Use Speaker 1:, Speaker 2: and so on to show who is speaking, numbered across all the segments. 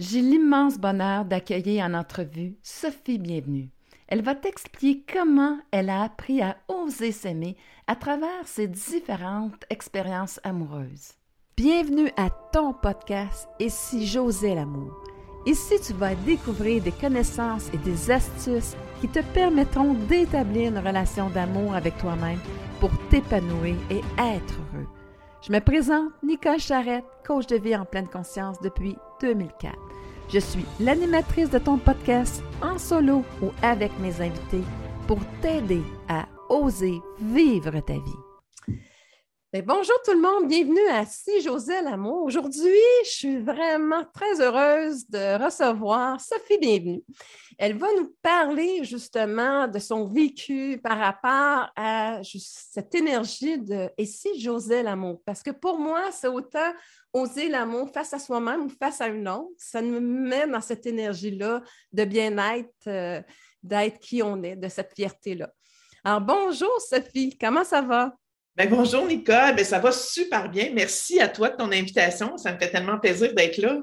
Speaker 1: J'ai l'immense bonheur d'accueillir en entrevue Sophie Bienvenue. Elle va t'expliquer comment elle a appris à oser s'aimer à travers ses différentes expériences amoureuses. Bienvenue à ton podcast Et si j'osais l'amour? Ici, tu vas découvrir des connaissances et des astuces qui te permettront d'établir une relation d'amour avec toi-même pour t'épanouir et être heureux. Je me présente Nicole Charrette, coach de vie en pleine conscience depuis 2004. Je suis l'animatrice de ton podcast en solo ou avec mes invités pour t'aider à oser vivre ta vie.
Speaker 2: Ben, bonjour tout le monde, bienvenue à Si José l'amour. Aujourd'hui, je suis vraiment très heureuse de recevoir Sophie Bienvenue. Elle va nous parler justement de son vécu par rapport à cette énergie de Et si José l'amour? Parce que pour moi, c'est autant oser l'amour face à soi-même ou face à une autre. Ça nous met dans cette énergie-là de bien-être, euh, d'être qui on est, de cette fierté-là. Alors, bonjour Sophie, comment ça va?
Speaker 3: Ben, bonjour Nicole, ben, ça va super bien. Merci à toi de ton invitation. Ça me fait tellement plaisir d'être là.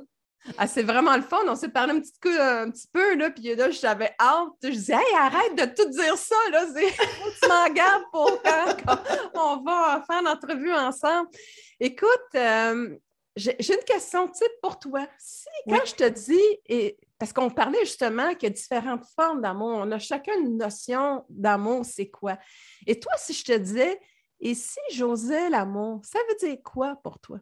Speaker 2: Ah, c'est vraiment le fun. On s'est parlé un petit, peu, un petit peu, là, puis là, j'avais hâte. Je disais, hey, arrête de tout dire ça, là. tu m'en gardes pour quand, on va faire l'entrevue ensemble. Écoute, euh, j'ai une question type pour toi. Si, quand je te dis, et, parce qu'on parlait justement qu'il y a différentes formes d'amour, on a chacun une notion d'amour, c'est quoi? Et toi, si je te disais, et si j'osais l'amour, ça veut dire quoi pour toi?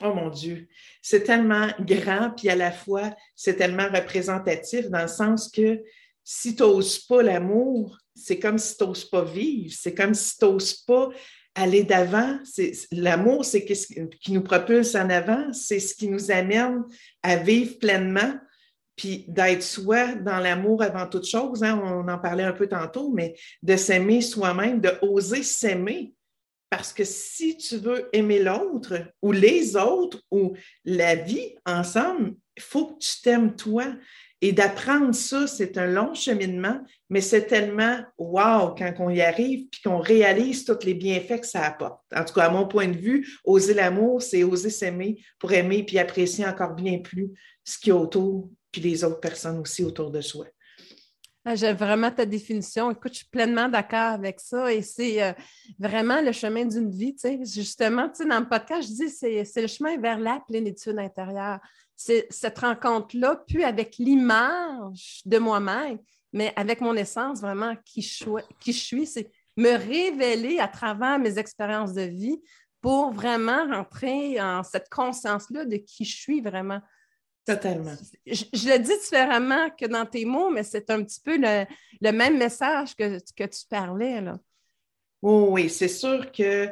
Speaker 3: Oh mon Dieu, c'est tellement grand, puis à la fois, c'est tellement représentatif dans le sens que si tu n'oses pas l'amour, c'est comme si tu n'oses pas vivre, c'est comme si tu n'oses pas aller d'avant. L'amour, c'est ce qui nous propulse en avant, c'est ce qui nous amène à vivre pleinement, puis d'être soi dans l'amour avant toute chose. Hein. on en parlait un peu tantôt, mais de s'aimer soi-même, de oser s'aimer. Parce que si tu veux aimer l'autre ou les autres ou la vie ensemble, il faut que tu t'aimes toi. Et d'apprendre ça, c'est un long cheminement, mais c'est tellement wow quand on y arrive puis qu'on réalise tous les bienfaits que ça apporte. En tout cas, à mon point de vue, oser l'amour, c'est oser s'aimer pour aimer puis apprécier encore bien plus ce qui est autour puis les autres personnes aussi autour de soi.
Speaker 2: Ah, j'aime vraiment ta définition. Écoute, je suis pleinement d'accord avec ça et c'est euh, vraiment le chemin d'une vie. Justement, dans le podcast, je dis c'est c'est le chemin vers la plénitude intérieure. C'est cette rencontre-là, plus avec l'image de moi-même, mais avec mon essence, vraiment qui qui je suis. C'est me révéler à travers mes expériences de vie pour vraiment rentrer en cette conscience-là de qui je suis vraiment.
Speaker 3: Totalement.
Speaker 2: Je, le dis différemment que dans tes mots, mais c'est un petit peu le, même message que, que tu parlais. Là.
Speaker 3: oui, c'est sûr que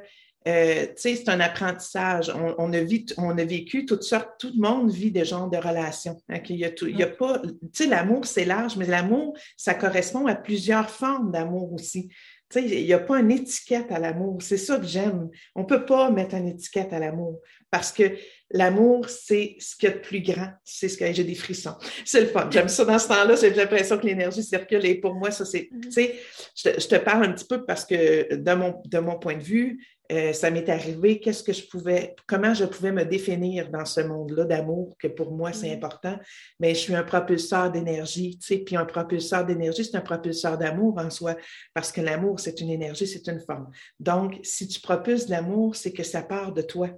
Speaker 3: euh, c'est un apprentissage. On, a on, a vécu toutes sortes, tout le monde vit des genres de relations. Il y a, il y a pas, tu sais, l'amour, c'est large, mais l'amour, ça correspond à plusieurs formes d'amour aussi. Il n'y a pas une étiquette à l'amour. C'est ça que j'aime. On ne peut pas mettre une étiquette à l'amour parce que l'amour, c'est ce qu'il y a de plus grand. C'est ce que j'ai des frissons. C'est le fun. J'aime ça dans ce temps-là. J'ai l'impression que l'énergie circule et pour moi, ça, c'est. Mm-hmm. Je, te parle un petit peu parce que de mon, de mon point de vue, euh, ça m'est arrivé, qu'est-ce que je pouvais, comment je pouvais me définir dans ce monde-là d'amour, que pour moi, c'est mm-hmm. important. Mais je suis un propulseur d'énergie, tu sais, puis un propulseur d'énergie, c'est un propulseur d'amour en soi, parce que l'amour, c'est une énergie, c'est une forme. Donc, si tu propulses l'amour, c'est que ça part de toi.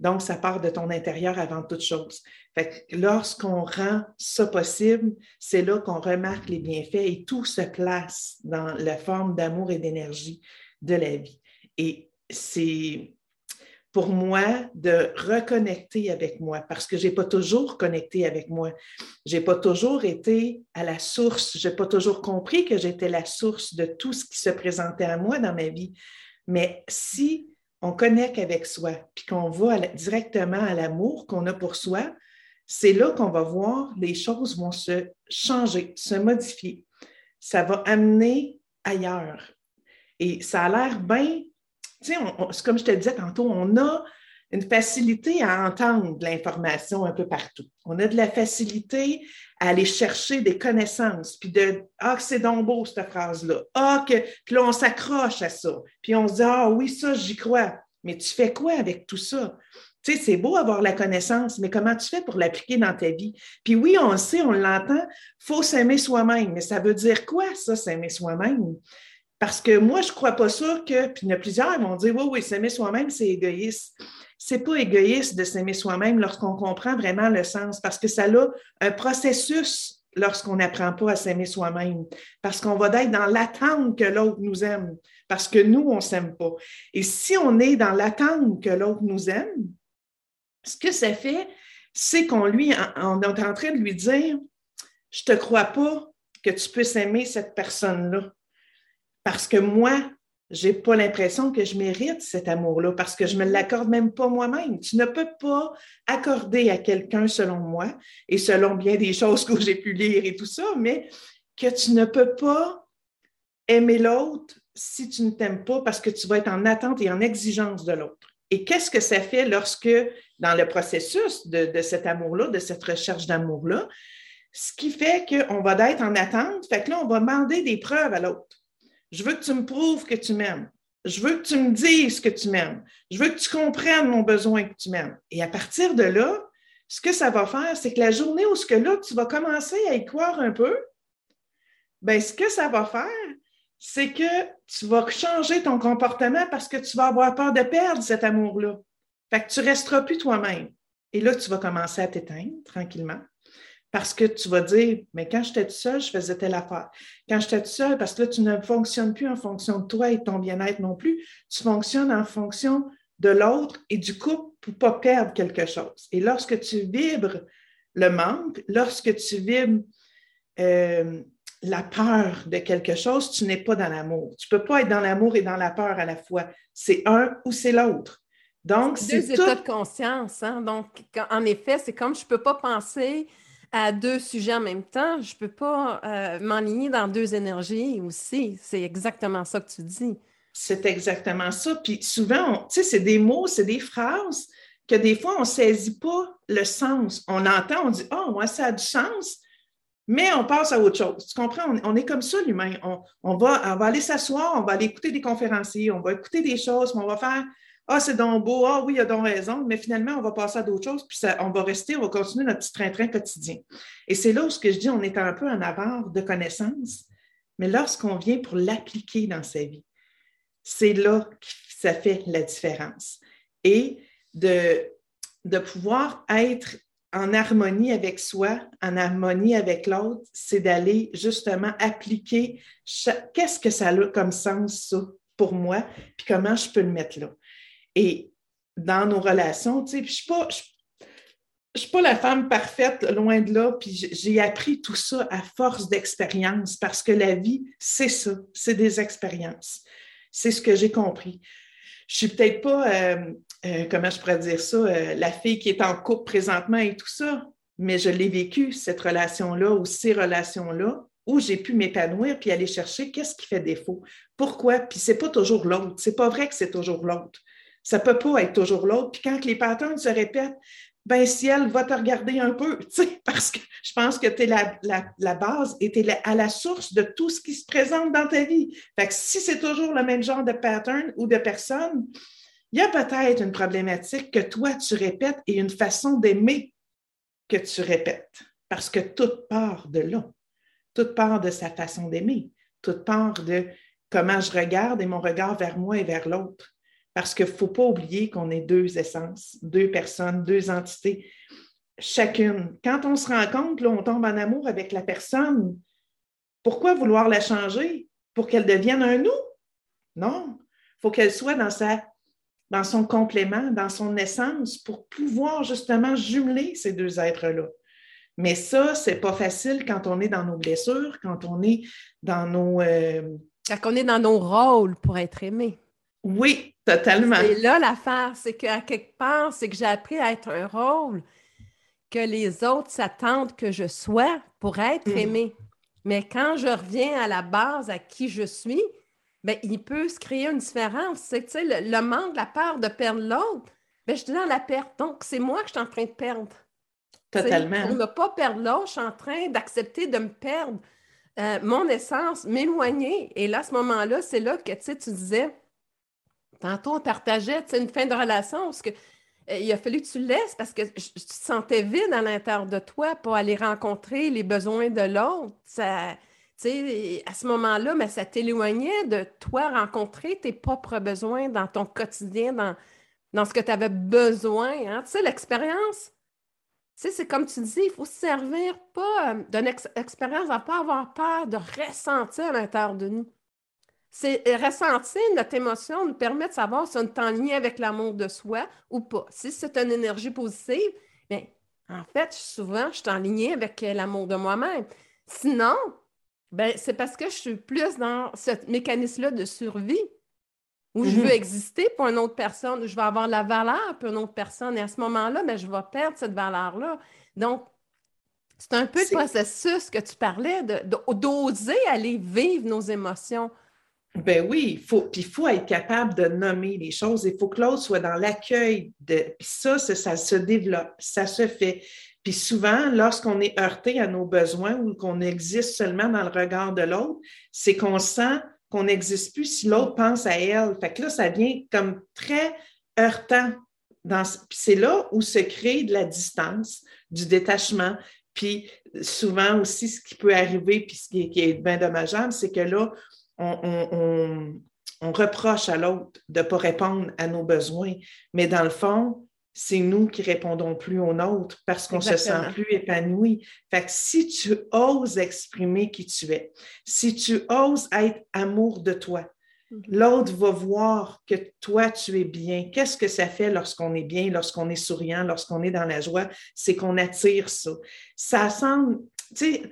Speaker 3: Donc, ça part de ton intérieur avant toute chose. Fait que lorsqu'on rend ça possible, c'est là qu'on remarque les bienfaits et tout se place dans la forme d'amour et d'énergie de la vie. Et c'est pour moi de reconnecter avec moi parce que je n'ai pas toujours connecté avec moi. Je n'ai pas toujours été à la source. Je n'ai pas toujours compris que j'étais la source de tout ce qui se présentait à moi dans ma vie. Mais si on connecte avec soi, puis qu'on va directement à l'amour qu'on a pour soi, c'est là qu'on va voir les choses vont se changer, se modifier. Ça va amener ailleurs. Et ça a l'air bien, sais, comme je te disais tantôt, on a une facilité à entendre l'information un peu partout. On a de la facilité à aller chercher des connaissances, puis de Ah, c'est donc beau cette phrase-là. Ah, que, puis là, on s'accroche à ça. Puis on se dit Ah oui, ça, j'y crois. Mais tu fais quoi avec tout ça? Tu sais, c'est beau avoir la connaissance, mais comment tu fais pour l'appliquer dans ta vie? Puis oui, on le sait, on l'entend, faut s'aimer soi-même. Mais ça veut dire quoi, ça, s'aimer soi-même? Parce que moi, je ne crois pas ça que, puis il y en a plusieurs vont dire, oui, oui, s'aimer soi-même, c'est égoïste. C'est pas égoïste de s'aimer soi-même lorsqu'on comprend vraiment le sens, parce que ça a un processus lorsqu'on n'apprend pas à s'aimer soi-même, parce qu'on va être dans l'attente que l'autre nous aime, parce que nous, on ne s'aime pas. Et si on est dans l'attente que l'autre nous aime, ce que ça fait, c'est qu'on lui, on est en train de lui dire, je ne te crois pas que tu peux aimer cette personne-là. Parce que moi, je n'ai pas l'impression que je mérite cet amour-là parce que je ne me l'accorde même pas moi-même. Tu ne peux pas accorder à quelqu'un, selon moi, et selon bien des choses que j'ai pu lire et tout ça, mais que tu ne peux pas aimer l'autre si tu ne t'aimes pas parce que tu vas être en attente et en exigence de l'autre. Et qu'est-ce que ça fait lorsque, dans le processus de, cet amour-là, de cette recherche d'amour-là, ce qui fait qu'on va être en attente, fait que là, on va demander des preuves à l'autre. Je veux que tu me prouves que tu m'aimes. Je veux que tu me dises que tu m'aimes. Je veux que tu comprennes mon besoin que tu m'aimes. Et à partir de là, ce que ça va faire, c'est que la journée où ce que là, tu vas commencer à y croire un peu, bien, ce que ça va faire, c'est que tu vas changer ton comportement parce que tu vas avoir peur de perdre cet amour-là. Fait que tu ne resteras plus toi-même. Et là, tu vas commencer à t'éteindre tranquillement parce que tu vas dire, mais quand j'étais tout seul, je faisais telle affaire. Quand j'étais tout seul, parce que là, tu ne fonctionnes plus en fonction de toi et de ton bien-être non plus, tu fonctionnes en fonction de l'autre et du couple pour ne pas perdre quelque chose. Et lorsque tu vibres le manque, lorsque tu vibres euh, la peur de quelque chose, tu n'es pas dans l'amour. Tu ne peux pas être dans l'amour et dans la peur à la fois. C'est un ou c'est l'autre.
Speaker 2: Donc, c'est deux états de conscience. Hein? Donc, en effet, c'est comme je ne peux pas penser à deux sujets en même temps, je ne peux pas euh, m'enligner dans deux énergies aussi. C'est exactement ça que tu dis.
Speaker 3: C'est exactement ça. Puis souvent, tu sais, c'est des mots, c'est des phrases que des fois, on ne saisit pas le sens. On entend, on dit Oh, moi, ça a du sens, mais on passe à autre chose. Tu comprends? On, est comme ça, l'humain. On, va, on va aller s'asseoir, on va aller écouter des conférenciers, on va écouter des choses, on va faire ah, c'est donc beau, ah oui, il a donc raison, mais finalement, on va passer à d'autres choses, puis on va rester, on va continuer notre petit train-train quotidien. Et c'est là où ce que je dis, on est un peu en avare de connaissances, mais lorsqu'on vient pour l'appliquer dans sa vie, c'est là que ça fait la différence. Et de, de pouvoir être en harmonie avec soi, en harmonie avec l'autre, c'est d'aller justement appliquer qu'est-ce que ça a comme sens, ça, pour moi, puis comment je peux le mettre là. Et dans nos relations, tu sais, je suis pas. Je, suis pas la femme parfaite, loin de là, puis j'ai appris tout ça à force d'expérience parce que la vie, c'est ça, c'est des expériences. C'est ce que j'ai compris. Je suis peut-être pas, euh, euh, comment je pourrais dire ça, euh, la fille qui est en couple présentement et tout ça, mais je l'ai vécu, cette relation-là ou ces relations-là, où j'ai pu m'épanouir puis aller chercher qu'est-ce qui fait défaut. Pourquoi? Puis c'est pas toujours l'autre. C'est pas vrai que c'est toujours l'autre. Ça ne peut pas être toujours l'autre. Puis quand les patterns se répètent, ben ciel va te regarder un peu, parce que je pense que tu es la, base et tu es à la source de tout ce qui se présente dans ta vie. Fait que si c'est toujours le même genre de pattern ou de personne, il y a peut-être une problématique que toi tu répètes et une façon d'aimer que tu répètes, parce que tout part de là. Tout part de sa façon d'aimer. Tout part de comment je regarde et mon regard vers moi et vers l'autre. Parce qu'il ne faut pas oublier qu'on est deux essences, deux personnes, deux entités, chacune. Quand on se rencontre, là, on tombe en amour avec la personne. Pourquoi vouloir la changer? Pour qu'elle devienne un nous? Non. Il faut qu'elle soit dans, sa, dans son complément, dans son essence, pour pouvoir justement jumeler ces deux êtres-là. Mais ça, ce n'est pas facile quand on est dans nos blessures, quand on est dans nos... Euh,
Speaker 2: quand on est dans nos rôles pour être aimé.
Speaker 3: Oui, totalement.
Speaker 2: Et là, l'affaire, c'est qu'à quelque part, c'est que j'ai appris à être un rôle que les autres s'attendent que je sois pour être mm. aimé. Mais quand je reviens à la base, à qui je suis, bien, il peut se créer une différence. C'est, le, le manque, la peur de perdre l'autre, bien, je suis dans la perte. Donc, c'est moi que je suis en train de perdre.
Speaker 3: Totalement.
Speaker 2: pour ne pas perdre l'autre, je suis en train d'accepter de me perdre. Euh, mon essence, m'éloigner. Et là, à ce moment-là, c'est là que tu disais, Tantôt, on partageait une fin de relation parce que il a fallu que tu laisses parce que tu te sentais vide à l'intérieur de toi pour aller rencontrer les besoins de l'autre. À ce moment-là, mais ça t'éloignait de toi rencontrer tes propres besoins dans ton quotidien, dans, ce que tu avais besoin. Hein? Tu sais, l'expérience, c'est comme tu dis, il faut se servir pas euh, d'une expérience, à pas avoir peur de ressentir à l'intérieur de nous. C'est euh, ressentir notre émotion nous permet de savoir si on est en lien avec l'amour de soi ou pas. Si c'est une énergie positive, bien, en fait, souvent, je suis en lien avec euh, l'amour de moi-même. Sinon, ben, c'est parce que je suis plus dans ce mécanisme-là de survie où je veux mhm. exister pour une autre personne, où je vais avoir la valeur pour une autre personne. Et à ce moment-là, ben, je vais perdre cette valeur-là. Donc, c'est un peu le processus que tu parlais, d'oser aller vivre nos émotions.
Speaker 3: Ben oui, faut, puis il faut être capable de nommer les choses. Il faut que l'autre soit dans l'accueil de. Puis ça, ça, se développe, ça se fait. Puis souvent, lorsqu'on est heurté à nos besoins ou qu'on existe seulement dans le regard de l'autre, c'est qu'on sent qu'on n'existe plus si l'autre pense à elle. Fait que là, ça devient comme très heurtant. Puis c'est là où se crée de la distance, du détachement. Puis souvent aussi, ce qui peut arriver, puis ce qui est, bien dommageable, c'est que là, on, reproche à l'autre de ne pas répondre à nos besoins. Mais dans le fond, c'est nous qui répondons plus aux nôtres parce qu'on se sent plus épanoui. Fait que si tu oses exprimer qui tu es, si tu oses être amour de toi, mhm. l'autre va voir que toi, tu es bien. Qu'est-ce que ça fait lorsqu'on est bien, lorsqu'on est souriant, lorsqu'on est dans la joie? C'est qu'on attire ça. Ça semble, tu sais,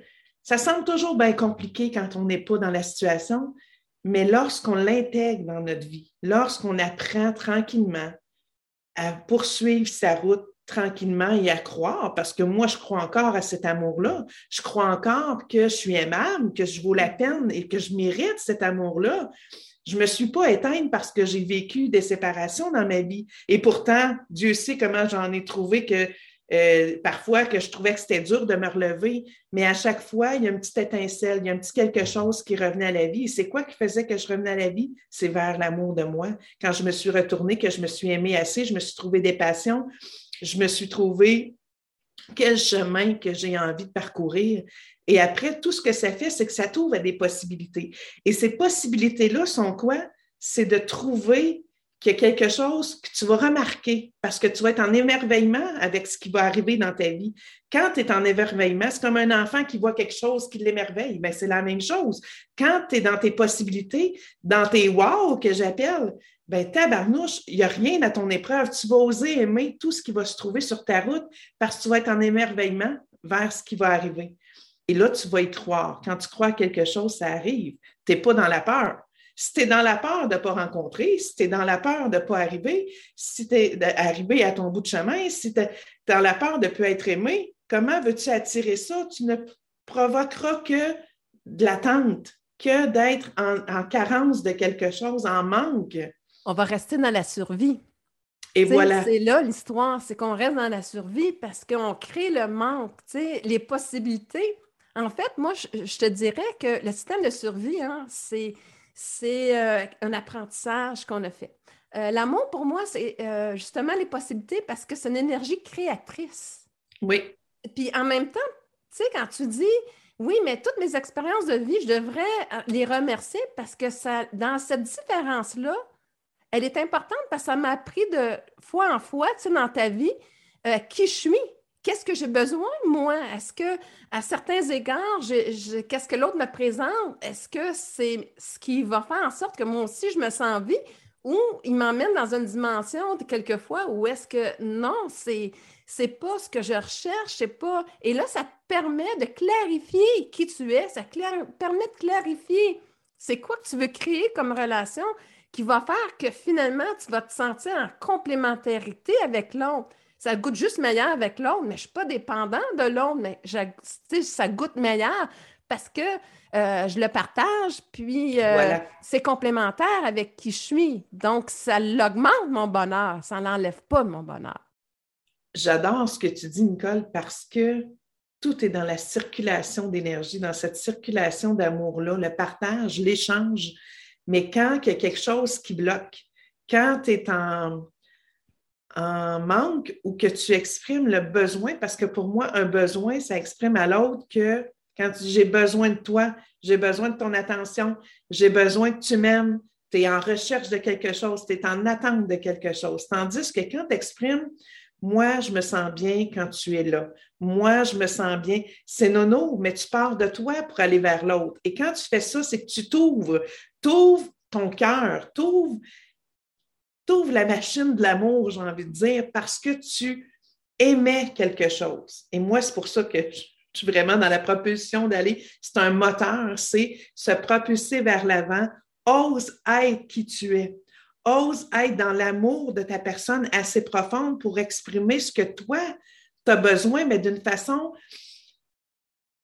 Speaker 3: ça semble toujours bien compliqué quand on n'est pas dans la situation, mais lorsqu'on l'intègre dans notre vie, lorsqu'on apprend tranquillement à poursuivre sa route tranquillement et à croire, parce que moi, je crois encore à cet amour-là. Je crois encore que je suis aimable, que je vaux la peine et que je mérite cet amour-là. Je ne me suis pas éteinte parce que j'ai vécu des séparations dans ma vie. Et pourtant, Dieu sait comment j'en ai trouvé que euh, parfois que je trouvais que c'était dur de me relever, mais à chaque fois, il y a une petite étincelle, il y a un petit quelque chose qui revenait à la vie. Et c'est quoi qui faisait que je revenais à la vie? C'est vers l'amour de moi. Quand je me suis retournée, que je me suis aimée assez, je me suis trouvé des passions, je me suis trouvé quel chemin que j'ai envie de parcourir. Et après, tout ce que ça fait, c'est que ça t'ouvre des possibilités. Et ces possibilités-là sont quoi? C'est de trouver qu'il y a quelque chose que tu vas remarquer parce que tu vas être en émerveillement avec ce qui va arriver dans ta vie. Quand tu es en émerveillement, c'est comme un enfant qui voit quelque chose qui l'émerveille. Ben, c'est la même chose. Quand tu es dans tes possibilités, dans tes wow que j'appelle, ben, tabarnouche, il n'y a rien à ton épreuve. Tu vas oser aimer tout ce qui va se trouver sur ta route parce que tu vas être en émerveillement vers ce qui va arriver. Et là, tu vas y croire. Quand tu crois quelque chose, ça arrive. Tu n'es pas dans la peur. Si tu es dans la peur de ne pas rencontrer, si tu es dans la peur de ne pas arriver, si tu es arrivé à ton bout de chemin, si tu es dans la peur de ne plus être aimé, comment veux-tu attirer ça? Tu ne provoqueras que de l'attente, que d'être en, carence de quelque chose, en manque.
Speaker 2: On va rester dans la survie.
Speaker 3: Et voilà.
Speaker 2: C'est là l'histoire, c'est qu'on reste dans la survie parce qu'on crée le manque, les possibilités. En fait, moi, je, te dirais que le système de survie, hein, c'est c'est euh, un apprentissage qu'on a fait. Euh, l'amour, pour moi, c'est euh, justement les possibilités parce que c'est une énergie créatrice.
Speaker 3: Oui.
Speaker 2: Puis en même temps, tu sais, quand tu dis, oui, mais toutes mes expériences de vie, je devrais les remercier parce que ça, dans cette différence-là, elle est importante parce que ça m'a appris de fois en fois, tu sais, dans ta vie, qui je suis qu'est-ce que j'ai besoin, moi? Est-ce que, à certains égards, qu'est-ce que l'autre me présente? Est-ce que c'est ce qui va faire en sorte que moi aussi, je me sens en vie? Ou il m'emmène dans une dimension, quelquefois, où est-ce que non, c'est c'est pas ce que je recherche, c'est pas. Et là, ça permet de clarifier qui tu es, ça permet de clarifier c'est quoi que tu veux créer comme relation qui va faire que finalement, tu vas te sentir en complémentarité avec l'autre ça goûte juste meilleur avec l'autre, mais je ne suis pas dépendant de l'autre, mais ça goûte meilleur parce que euh, je le partage, puis euh, c'est complémentaire avec qui je suis. Donc, ça l'augmente mon bonheur, ça n'enlève pas mon bonheur.
Speaker 3: J'adore ce que tu dis, Nicole, parce que tout est dans la circulation d'énergie, dans cette circulation d'amour-là, le partage, l'échange. Mais quand il y a quelque chose qui bloque, quand tu es en, en manque ou que tu exprimes le besoin, parce que pour moi, un besoin, ça exprime à l'autre que quand j'ai besoin de toi, j'ai besoin de ton attention, j'ai besoin que tu m'aimes, tu es en recherche de quelque chose, tu es en attente de quelque chose. Tandis que quand tu exprimes, moi, je me sens bien quand tu es là. Moi, je me sens bien. C'est nono, mais tu pars de toi pour aller vers l'autre. Et quand tu fais ça, c'est que tu t'ouvres. T'ouvres ton cœur, t'ouvres ouvres la machine de l'amour, j'ai envie de dire, parce que tu aimais quelque chose. Et moi, c'est pour ça que je suis vraiment dans la propulsion d'aller. C'est un moteur, c'est se propulser vers l'avant. Ose être qui tu es. Ose être dans l'amour de ta personne assez profonde pour exprimer ce que toi, tu as besoin, mais d'une façon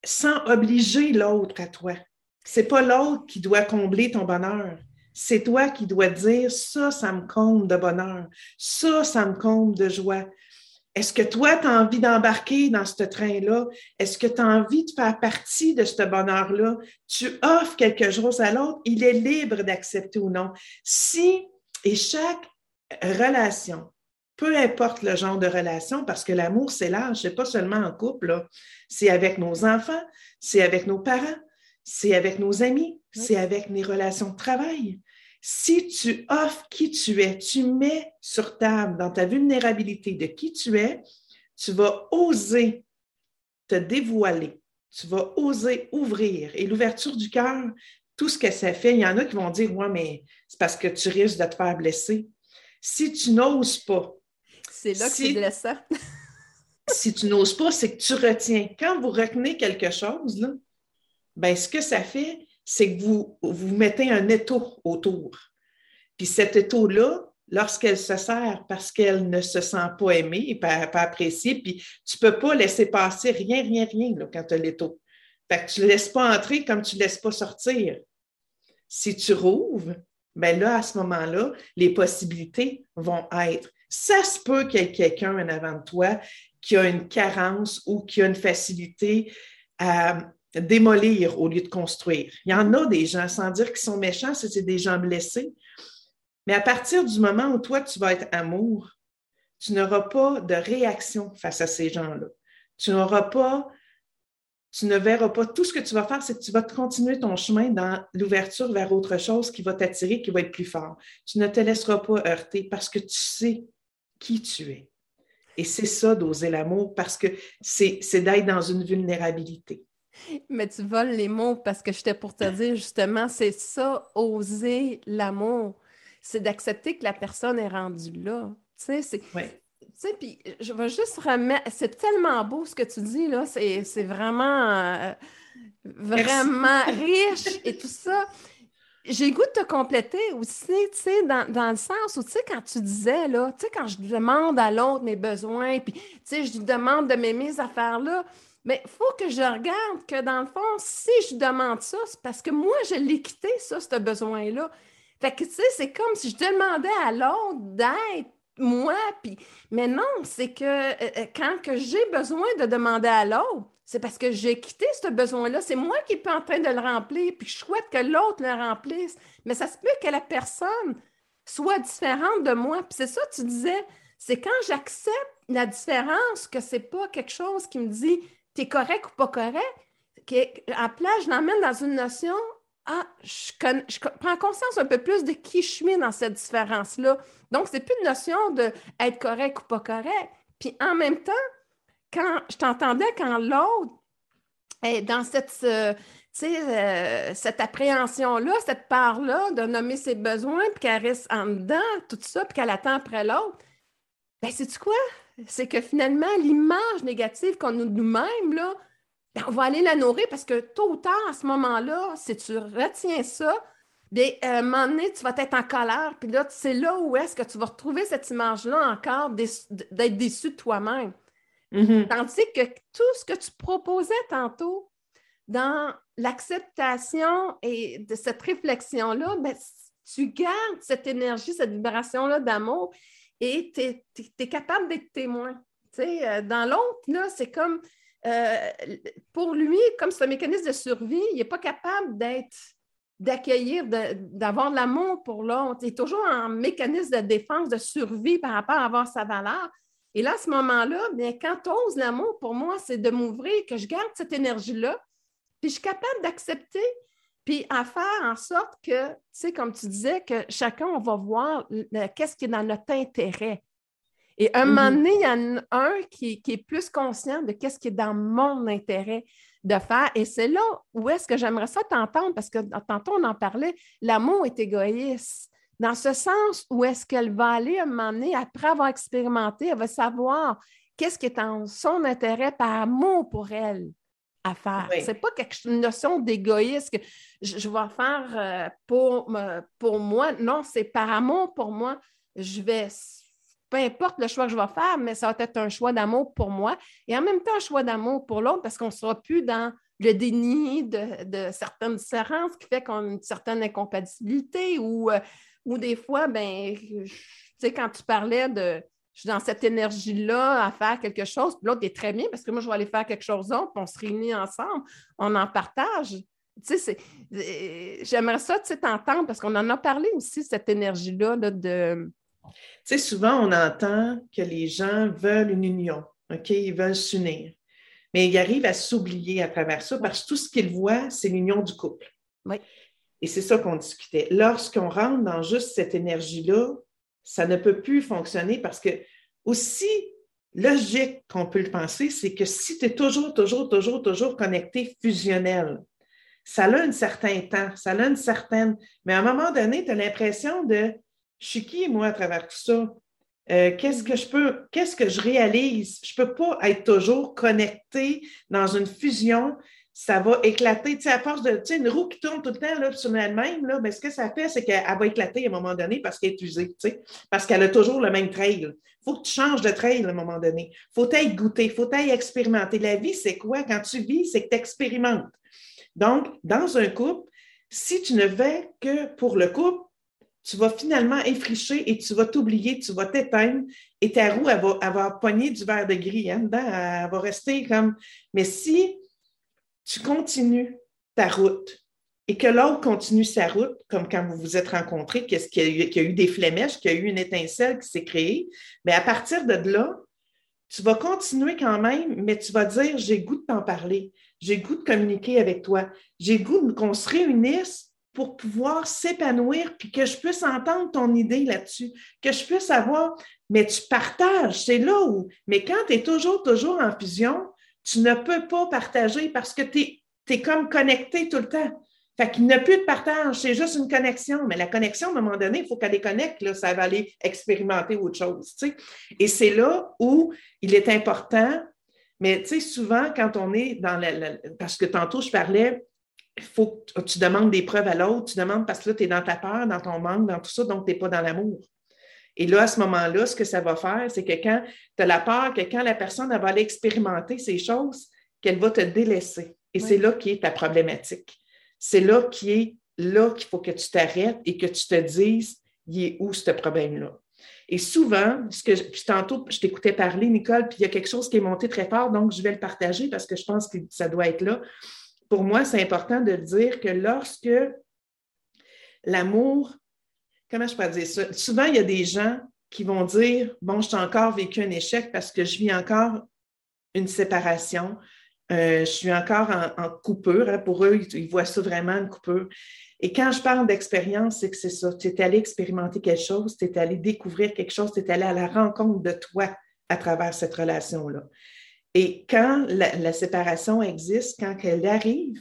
Speaker 3: sans obliger l'autre à toi. C'est pas l'autre qui doit combler ton bonheur. C'est toi qui dois dire ça, ça me comble de bonheur. Ça, ça me comble de joie. Est-ce que toi, tu as envie d'embarquer dans ce train-là? Est-ce que tu as envie de faire partie de ce bonheur-là? Tu offres quelque chose à l'autre, il est libre d'accepter ou non. Si, et chaque relation, peu importe le genre de relation, parce que l'amour, c'est large, c'est pas seulement en couple, c'est avec nos enfants, c'est avec nos parents, c'est avec nos amis, c'est avec mes relations de travail. Si tu offres qui tu es, tu mets sur table dans ta vulnérabilité de qui tu es, tu vas oser te dévoiler, tu vas oser ouvrir. Et l'ouverture du cœur, tout ce que ça fait, il y en a qui vont dire, ouais, mais c'est parce que tu risques de te faire blesser. Si tu n'oses pas.
Speaker 2: C'est là que c'est blessant.
Speaker 3: si tu n'oses pas, c'est que tu retiens. Quand vous retenez quelque chose, là, ben, ce que ça fait, c'est que vous, mettez un étau autour. Puis cet étau-là, lorsqu'elle se sert parce qu'elle ne se sent pas aimée, pas, pas appréciée, puis tu ne peux pas laisser passer rien, rien, rien quand tu as l'étau. Fait que tu ne laisses pas entrer comme tu ne laisses pas sortir. Si tu rouvres, bien là, à ce moment-là, les possibilités vont être. Ça se peut qu'il y ait quelqu'un en avant de toi qui a une carence ou qui a une facilité à, démolir au lieu de construire. Il y en a des gens, sans dire qu'ils sont méchants, c'est des gens blessés. Mais à partir du moment où toi, tu vas être amour, tu n'auras pas de réaction face à ces gens-là. Tu n'auras pas, tu ne verras pas. Tout ce que tu vas faire, c'est que tu vas continuer ton chemin dans l'ouverture vers autre chose qui va t'attirer, qui va être plus fort. Tu ne te laisseras pas heurter parce que tu sais qui tu es. Et c'est ça d'oser l'amour parce que c'est d'être dans une vulnérabilité.
Speaker 2: Mais tu voles les mots parce que j'étais pour te dire justement, c'est ça, oser l'amour. C'est d'accepter que la personne est rendue là. Tu sais, c'est. Tu sais, puis je vais juste remettre. C'est tellement beau ce que tu dis, là. C'est vraiment. Euh, vraiment riche et tout ça. J'ai le goût de te compléter aussi, tu sais, dans, dans, le sens où, tu sais, quand tu disais, là, tu sais, quand je demande à l'autre mes besoins, puis, tu sais, je lui demande de m'aimer ces affaires-là, mais il faut que je regarde que dans le fond, si je demande ça, c'est parce que moi, je l'ai quitté, ça, ce besoin-là. Fait que, tu sais, c'est comme si je demandais à l'autre d'être moi. Mais non, c'est que euh, euh, quand que j'ai besoin de demander à l'autre, c'est parce que j'ai quitté ce besoin-là. C'est moi qui suis en train de le remplir, puis je souhaite que l'autre le remplisse. Mais ça se peut que la personne soit différente de moi. Puis c'est ça, tu disais, c'est quand j'accepte la différence que c'est pas quelque chose qui me dit tu correct ou pas correct, à place, je l'emmène dans une notion, ah, je, prends conscience un peu plus de qui je suis dans cette différence-là. Donc, c'est plus une notion d'être correct ou pas correct. Puis en même temps, quand je t'entendais quand l'autre est dans cette, euh, euh, cette appréhension-là, cette part-là de nommer ses besoins, puis qu'elle reste en dedans, tout ça, puis qu'elle attend après l'autre, ben, c'est-tu quoi? C'est que finalement, l'image négative qu'on a de nous-mêmes, là, ben, on va aller la nourrir parce que tôt ou tard, à ce moment-là, si tu retiens ça, bien, à un moment donné, tu vas être en colère, puis là, c'est là où est-ce que tu vas retrouver cette image-là encore d'être déçu de toi-même. Mm-hmm. Tandis que tout ce que tu proposais tantôt dans l'acceptation et de cette réflexion-là, ben, tu gardes cette énergie, cette vibration-là d'amour et tu es, capable d'être témoin. Euh, dans l'autre, c'est comme, euh, pour lui, comme c'est un mécanisme de survie, il n'est pas capable d'être d'accueillir, d'avoir de, l'amour pour l'autre. Tu es toujours en mécanisme de défense, de survie par rapport à avoir sa valeur. Et là, à ce moment-là, bien, quand tu oses l'amour, pour moi, c'est de m'ouvrir, que je garde cette énergie-là, puis je suis capable d'accepter, puis à faire en sorte que, tu sais, comme tu disais, que chacun, on va voir qu'est-ce qui est dans notre intérêt. Et un moment mm-hmm. donné, il y en a un qui, qui est plus conscient de qu'est-ce qui est dans mon intérêt de faire. Et c'est là où est-ce que j'aimerais ça t'entendre, parce que tantôt on en parlait, l'amour est égoïste. Dans ce sens où est-ce qu'elle va aller à un moment donné, après avoir expérimenté, elle va savoir qu'est-ce qui est en son intérêt par amour pour elle à faire. Ce n'est pas une notion d'égoïsme que je, vais faire euh, pour, pour moi. Non, c'est par amour pour moi. Je vais peu importe le choix que je vais faire, mais ça va être un choix d'amour pour moi et en même temps un choix d'amour pour l'autre parce qu'on ne sera plus dans le déni de, certaines différences qui fait qu'on a une certaine incompatibilité ou, euh, ou des fois, ben, tu sais, quand tu parlais de je suis dans cette énergie-là à faire quelque chose, puis l'autre est très bien parce que moi, je vais aller faire quelque chose d'autre, puis on se réunit ensemble, on en partage. Tu sais, euh, j'aimerais ça, tu sais, t'entendre parce qu'on en a parlé aussi, cette énergie-là de,
Speaker 3: tu sais, souvent, on entend que les gens veulent une union, OK? Ils veulent s'unir. Mais ils arrivent à s'oublier à travers ça parce que tout ce qu'ils voient, c'est l'union du couple.
Speaker 2: Oui.
Speaker 3: Et c'est ça qu'on discutait. Lorsqu'on rentre dans juste cette énergie-là, ça ne peut plus fonctionner parce que aussi logique qu'on peut le penser, c'est que si tu es toujours, toujours, toujours, toujours connecté fusionnel, ça a un certain temps, ça a une certaine. Mais à un moment donné, tu as l'impression de je suis qui, moi, à travers tout ça? Euh, qu'est-ce que je peux, qu'est-ce que je réalise? Je ne peux pas être toujours connecté dans une fusion. Ça va éclater. Tu sais, à force de, tu sais, une roue qui tourne tout le temps là, sur elle-même, là, ben, ce que ça fait, c'est qu'elle va éclater à un moment donné parce qu'elle est usée, tu sais, parce qu'elle a toujours le même trail. Il faut que tu changes de trail à un moment donné. Il faut être goûter, il faut être expérimenter. La vie, c'est quoi? Quand tu vis, c'est que tu expérimentes. Donc, dans un couple, si tu ne vais que pour le couple, tu vas finalement effricher et tu vas t'oublier, tu vas t'éteindre et ta roue, elle va, avoir pogné du verre de gris hein, dedans, elle va rester comme. Mais si tu continues ta route et que l'autre continue sa route, comme quand vous vous êtes rencontrés, qu'il y, y, a eu des flémèches, qu'il y a eu une étincelle qui s'est créée, mais à partir de là, tu vas continuer quand même, mais tu vas dire j'ai goût de t'en parler, j'ai goût de communiquer avec toi, j'ai goût qu'on se réunisse pour pouvoir s'épanouir, puis que je puisse entendre ton idée là-dessus, que je puisse avoir, mais tu partages, c'est là où, mais quand tu es toujours, toujours en fusion, tu ne peux pas partager parce que tu es, comme connecté tout le temps. Fait qu'il n'y a plus de partage, c'est juste une connexion. Mais la connexion, à un moment donné, il faut qu'elle déconnecte, là, ça va aller expérimenter autre chose. Et c'est là où il est important, mais souvent, quand on est dans la parce que tantôt, je parlais faut que tu demandes des preuves à l'autre, tu demandes parce que là, tu es dans ta peur, dans ton manque, dans tout ça, donc tu n'es pas dans l'amour. Et là, à ce moment-là, ce que ça va faire, c'est que quand tu as la peur, que quand la personne va aller expérimenter ces choses, qu'elle va te délaisser. Et c'est là qui est ta problématique. C'est là qui est là qu'il faut que tu t'arrêtes et que tu te dises, il est où ce problème-là? Et souvent, ce que puis tantôt, je t'écoutais parler, Nicole, puis il y a quelque chose qui est monté très fort, donc je vais le partager parce que je pense que ça doit être là pour moi, c'est important de dire que lorsque l'amour, comment je peux dire ça? Souvent, il y a des gens qui vont dire Bon, j'ai encore vécu un échec parce que je vis encore une séparation. Euh, je suis encore en, coupure. Hein. Pour eux, ils, voient ça vraiment une coupure. Et quand je parle d'expérience, c'est que c'est ça. Tu es allé expérimenter quelque chose, tu es allé découvrir quelque chose, tu es allé à la rencontre de toi à travers cette relation-là. Et quand la, séparation existe, quand elle arrive,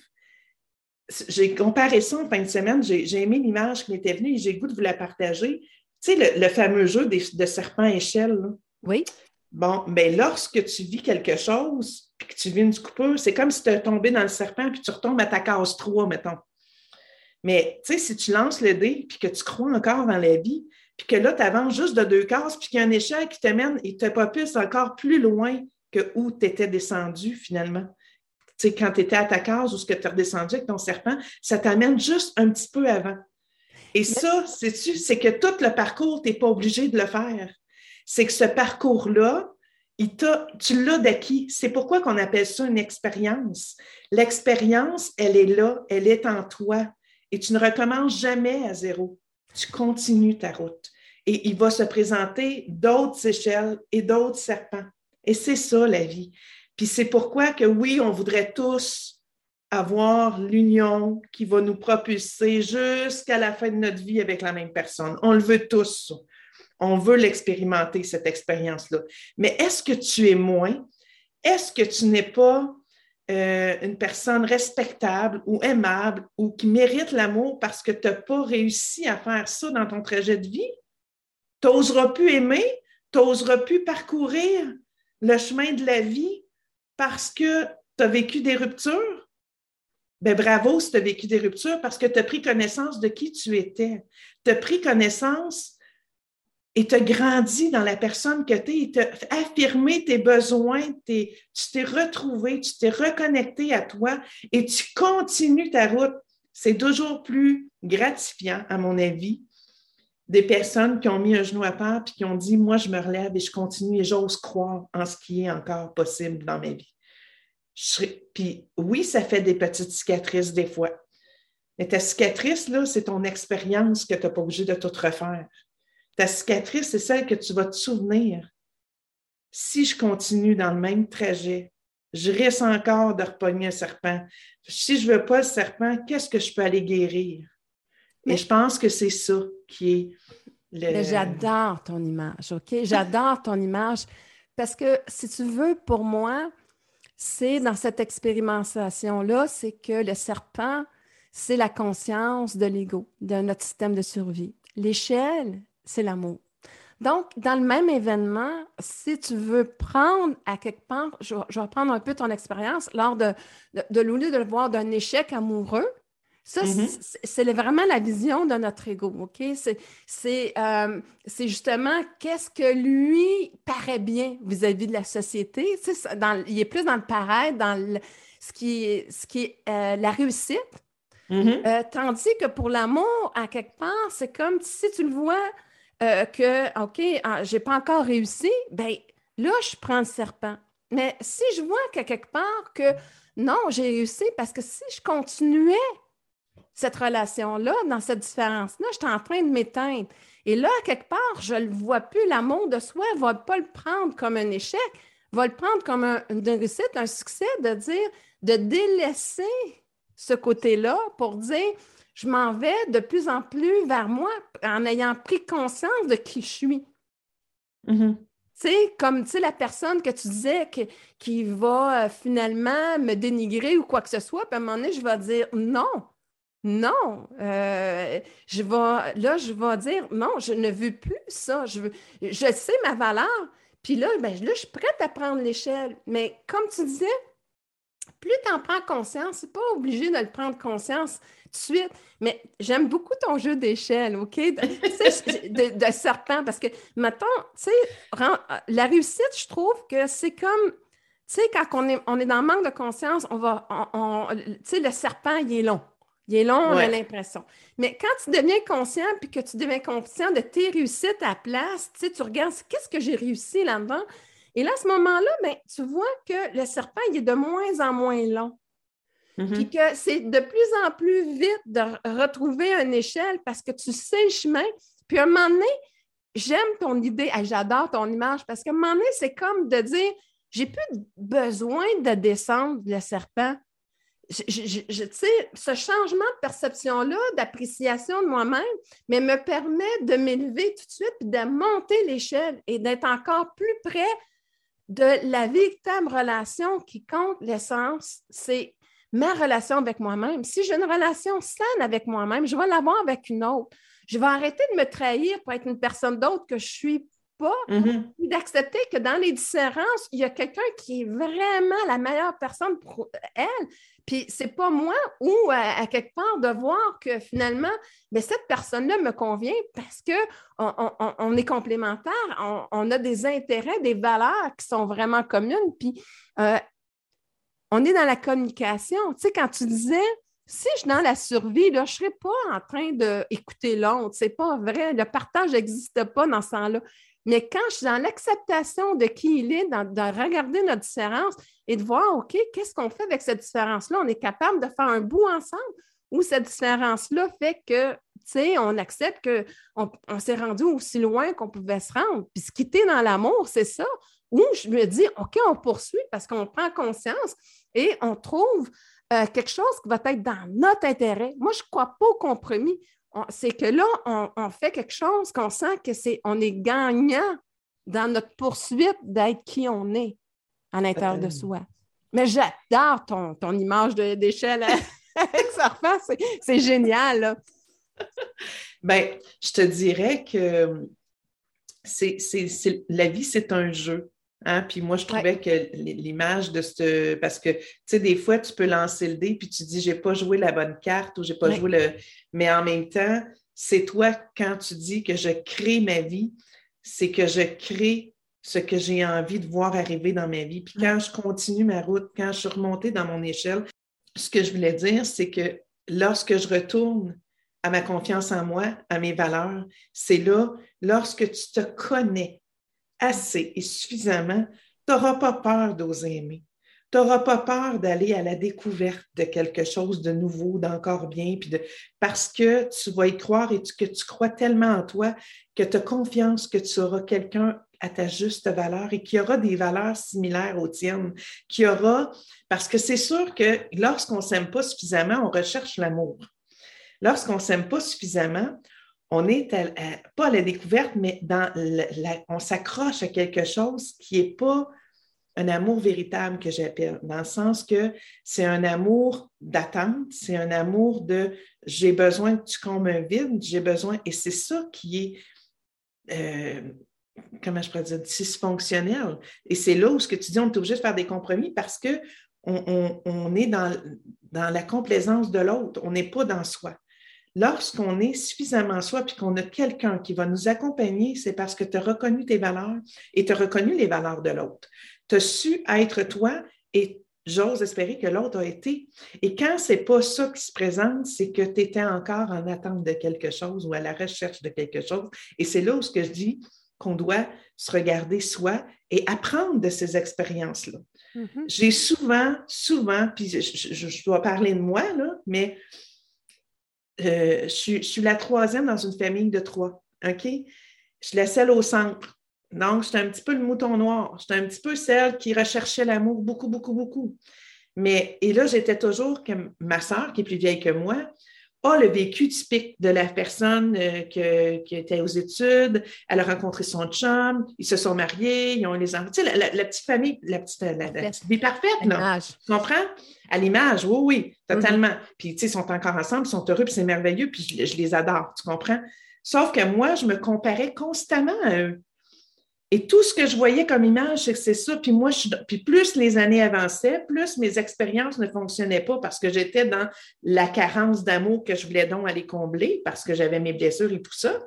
Speaker 3: j'ai comparé ça en fin de semaine, j'ai aimé l'image qui m'était venue et j'ai goût de vous la partager. Tu sais, le, fameux jeu de serpent-échelle.
Speaker 2: Oui.
Speaker 3: Bon, mais ben, lorsque tu vis quelque chose, puis que tu vis une coupure, c'est comme si tu es tombé dans le serpent, puis tu retombes à ta case 3, mettons. Mais tu sais, si tu lances le dé, puis que tu crois encore dans la vie, puis que là, tu avances juste de deux cases, puis qu'il y a un échelle qui te mène et te propulse encore plus loin que où tu étais descendu finalement. Tu sais, quand tu étais à ta case ou ce que tu es redescendu avec ton serpent, ça t'amène juste un petit peu avant. Et ça, c'est que tout le parcours, tu n'es pas obligé de le faire. C'est que ce parcours-là, tu l'as d'acquis. C'est pourquoi qu'on appelle ça une expérience. L'expérience, elle est là, elle est en toi. et tu ne recommences jamais à zéro. Tu continues ta route. Et il va se présenter d'autres échelles et d'autres serpents. Et c'est ça la vie. Puis c'est pourquoi que oui, on voudrait tous avoir l'union qui va nous propulser jusqu'à la fin de notre vie avec la même personne. On le veut tous. On veut l'expérimenter, cette expérience-là. Mais est-ce que tu es moins? Est-ce que tu n'es pas euh, une personne respectable ou aimable ou qui mérite l'amour parce que tu n'as pas réussi à faire ça dans ton trajet de vie? Tu n'oseras plus aimer, tu n'oseras plus parcourir le chemin de la vie parce que tu as vécu des ruptures? Ben bravo si tu as vécu des ruptures parce que tu as pris connaissance de qui tu étais. Tu as pris connaissance et tu as grandi dans la personne que tu es, et tu as affirmé tes besoins, tu t'es retrouvé, tu t'es reconnecté à toi et tu continues ta route. C'est toujours plus gratifiant, à mon avis, des personnes qui ont mis un genou à part et qui ont dit Moi, je me relève et je continue et j'ose croire en ce qui est encore possible dans ma vie. Puis oui, ça fait des petites cicatrices des fois. Mais ta cicatrice, là, c'est ton expérience que tu n'as pas obligé de tout refaire. Ta cicatrice, c'est celle que tu vas te souvenir. Si je continue dans le même trajet, je risque encore de repogner un serpent. Si je ne veux pas le serpent, qu'est-ce que je peux aller guérir? Mais je pense que c'est ça qui est
Speaker 2: le... J'adore ton image, OK? J'adore ton image parce que si tu veux, pour moi, c'est dans cette expérimentation-là, c'est que le serpent, c'est la conscience de l'ego, de notre système de survie. L'échelle, c'est l'amour. Donc, dans le même événement, si tu veux prendre à quelque part, je, vais prendre un peu ton expérience, lors de, de, de de le voir d'un échec amoureux, ça, mm-hmm. c'est vraiment la vision de notre ego, OK? C'est euh, justement qu'est-ce que lui paraît bien vis-à-vis de la société. Dans, il est plus dans le paraître, dans ce qui est, ce qui est euh, la réussite. Mm-hmm. Euh, tandis que pour l'amour, à quelque part, c'est comme si tu le vois que, OK, ah, j'ai pas encore réussi, ben là, je prends le serpent. Mais si je vois qu'à quelque part que non, j'ai réussi parce que si je continuais cette relation-là, dans cette différence-là, je suis en train de m'éteindre. Et là, quelque part, je ne le vois plus. L'amour de soi ne va pas le prendre comme un échec, va le prendre comme un, une réussite, un succès, de dire, de délaisser ce côté-là pour dire, je m'en vais de plus en plus vers moi en ayant pris conscience de qui je suis.
Speaker 3: Mm-hmm.
Speaker 2: Tu sais, comme tu sais, la personne que tu disais qui va euh, finalement me dénigrer ou quoi que ce soit, puis à un moment donné, je vais dire non, non. Euh, je vais, là, je vais dire non, je ne veux plus ça. Je, veux, je sais ma valeur. Puis là, ben, là, je suis prête à prendre l'échelle. Mais comme tu disais, plus tu en prends conscience, c'est pas obligé de le prendre conscience tout de suite. Mais j'aime beaucoup ton jeu d'échelle, OK? De, de, serpent, parce que, mettons, tu sais, la réussite, je trouve que c'est comme, tu sais, quand on est, on est dans le manque de conscience, on va, tu sais, le serpent, il est long. Il est long, on a l'impression. Mais quand tu deviens conscient, puis que tu deviens conscient de tes réussites à place, tu sais, tu regardes, qu'est-ce que j'ai réussi là-dedans? Et là, à ce moment-là, ben, tu vois que le serpent, il est de moins en moins long. Mm-hmm. Puis que c'est de plus en plus vite de retrouver une échelle parce que tu sais le chemin. Puis à un moment donné, j'aime ton idée, j'adore ton image parce qu'à un moment donné, c'est comme de dire j'ai plus besoin de descendre le serpent. Je, sais, ce changement de perception-là, d'appréciation de moi-même, mais me permet de m'élever tout de suite puis de monter l'échelle et d'être encore plus près de la véritable relation qui compte l'essence, c'est ma relation avec moi-même. Si j'ai une relation saine avec moi-même, je vais l'avoir avec une autre. Je vais arrêter de me trahir pour être une personne d'autre que je suis pas,
Speaker 3: mm-hmm.
Speaker 2: d'accepter que dans les différences, il y a quelqu'un qui est vraiment la meilleure personne pour elle. Puis c'est pas moi ou à, quelque part de voir que finalement, mais cette personne-là me convient parce qu'on on, est complémentaires, on, a des intérêts, des valeurs qui sont vraiment communes. Puis euh, on est dans la communication. Tu sais, quand tu disais, si je suis dans la survie, là, je ne serais pas en train d'écouter l'autre. C'est pas vrai. Le partage n'existe pas dans ce temps-là. Mais quand je suis dans l'acceptation de qui il est, de regarder notre différence et de voir, OK, qu'est-ce qu'on fait avec cette différence-là? On est capable de faire un bout ensemble où cette différence-là fait que, tu sais, on accepte qu'on on, s'est rendu aussi loin qu'on pouvait se rendre. Puis ce qui était dans l'amour, c'est ça, où je me dis, OK, on poursuit parce qu'on prend conscience et on trouve euh, quelque chose qui va être dans notre intérêt. Moi, je ne crois pas au compromis. C'est que là, on, fait quelque chose qu'on sent que c'est on est gagnant dans notre poursuite d'être qui on est à l'intérieur de soi. Mais j'adore ton, ton image d'échelle avec c'est génial.
Speaker 3: Bien, je te dirais que c'est, la vie, c'est un jeu. Hein? Puis moi, je trouvais que l'image de ce. Parce que, tu sais, des fois, tu peux lancer le dé, puis tu dis, j'ai pas joué la bonne carte ou j'ai pas joué le. Mais en même temps, c'est toi, quand tu dis que je crée ma vie, c'est que je crée ce que j'ai envie de voir arriver dans ma vie. Puis quand je continue ma route, quand je suis remontée dans mon échelle, ce que je voulais dire, c'est que lorsque je retourne à ma confiance en moi, à mes valeurs, c'est là, lorsque tu te connais assez et suffisamment, tu n'auras pas peur d'oser aimer. Tu n'auras pas peur d'aller à la découverte de quelque chose de nouveau, d'encore bien, puis de, parce que tu vas y croire et que tu crois tellement en toi que tu confiance que tu auras quelqu'un à ta juste valeur et qui aura des valeurs similaires aux tiennes, qui aura, parce que c'est sûr que lorsqu'on ne s'aime pas suffisamment, on recherche l'amour. Lorsqu'on ne s'aime pas suffisamment, on est pas à la découverte, mais on s'accroche à quelque chose qui n'est pas un amour véritable que j'appelle, dans le sens que c'est un amour d'attente, c'est un amour de j'ai besoin que tu combles un vide, j'ai besoin, et c'est ça qui est euh, comment je pourrais dire, dysfonctionnel. Et c'est là où ce que tu dis, on est obligé de faire des compromis parce qu'on on, est dans la complaisance de l'autre, on n'est pas dans soi. Lorsqu'on est suffisamment soi puis qu'on a quelqu'un qui va nous accompagner, c'est parce que tu as reconnu tes valeurs et tu as reconnu les valeurs de l'autre. Tu as su être toi et j'ose espérer que l'autre a été. Et quand ce n'est pas ça qui se présente, c'est que tu étais encore en attente de quelque chose ou à la recherche de quelque chose. Et c'est là où ce que je dis, qu'on doit se regarder soi et apprendre de ces expériences-là. Mm-hmm. J'ai souvent, souvent, puis je, dois parler de moi, là, mais euh, je, suis la troisième dans une famille de trois. OK? Je suis la seule au centre. Donc, j'étais un petit peu le mouton noir. J'étais un petit peu celle qui recherchait l'amour beaucoup, beaucoup, beaucoup. Mais, et là, j'étais toujours comme ma soeur, qui est plus vieille que moi, a le vécu typique de la personne euh, qui était aux études, elle a rencontré son chum, ils se sont mariés, ils ont les enfants. Tu sais, la, petite famille, la petite, vie parfaite, là. Tu comprends? À l'image, oui, oui, totalement. Mm-hmm. Puis, tu sais, ils sont encore ensemble, ils sont heureux, puis c'est merveilleux, puis je, je, les adore, tu comprends? Sauf que moi, je me comparais constamment à eux. Et tout ce que je voyais comme image, c'est que c'est ça. Puis moi, plus les années avançaient, plus mes expériences ne fonctionnaient pas parce que j'étais dans la carence d'amour que je voulais donc aller combler parce que j'avais mes blessures et tout ça.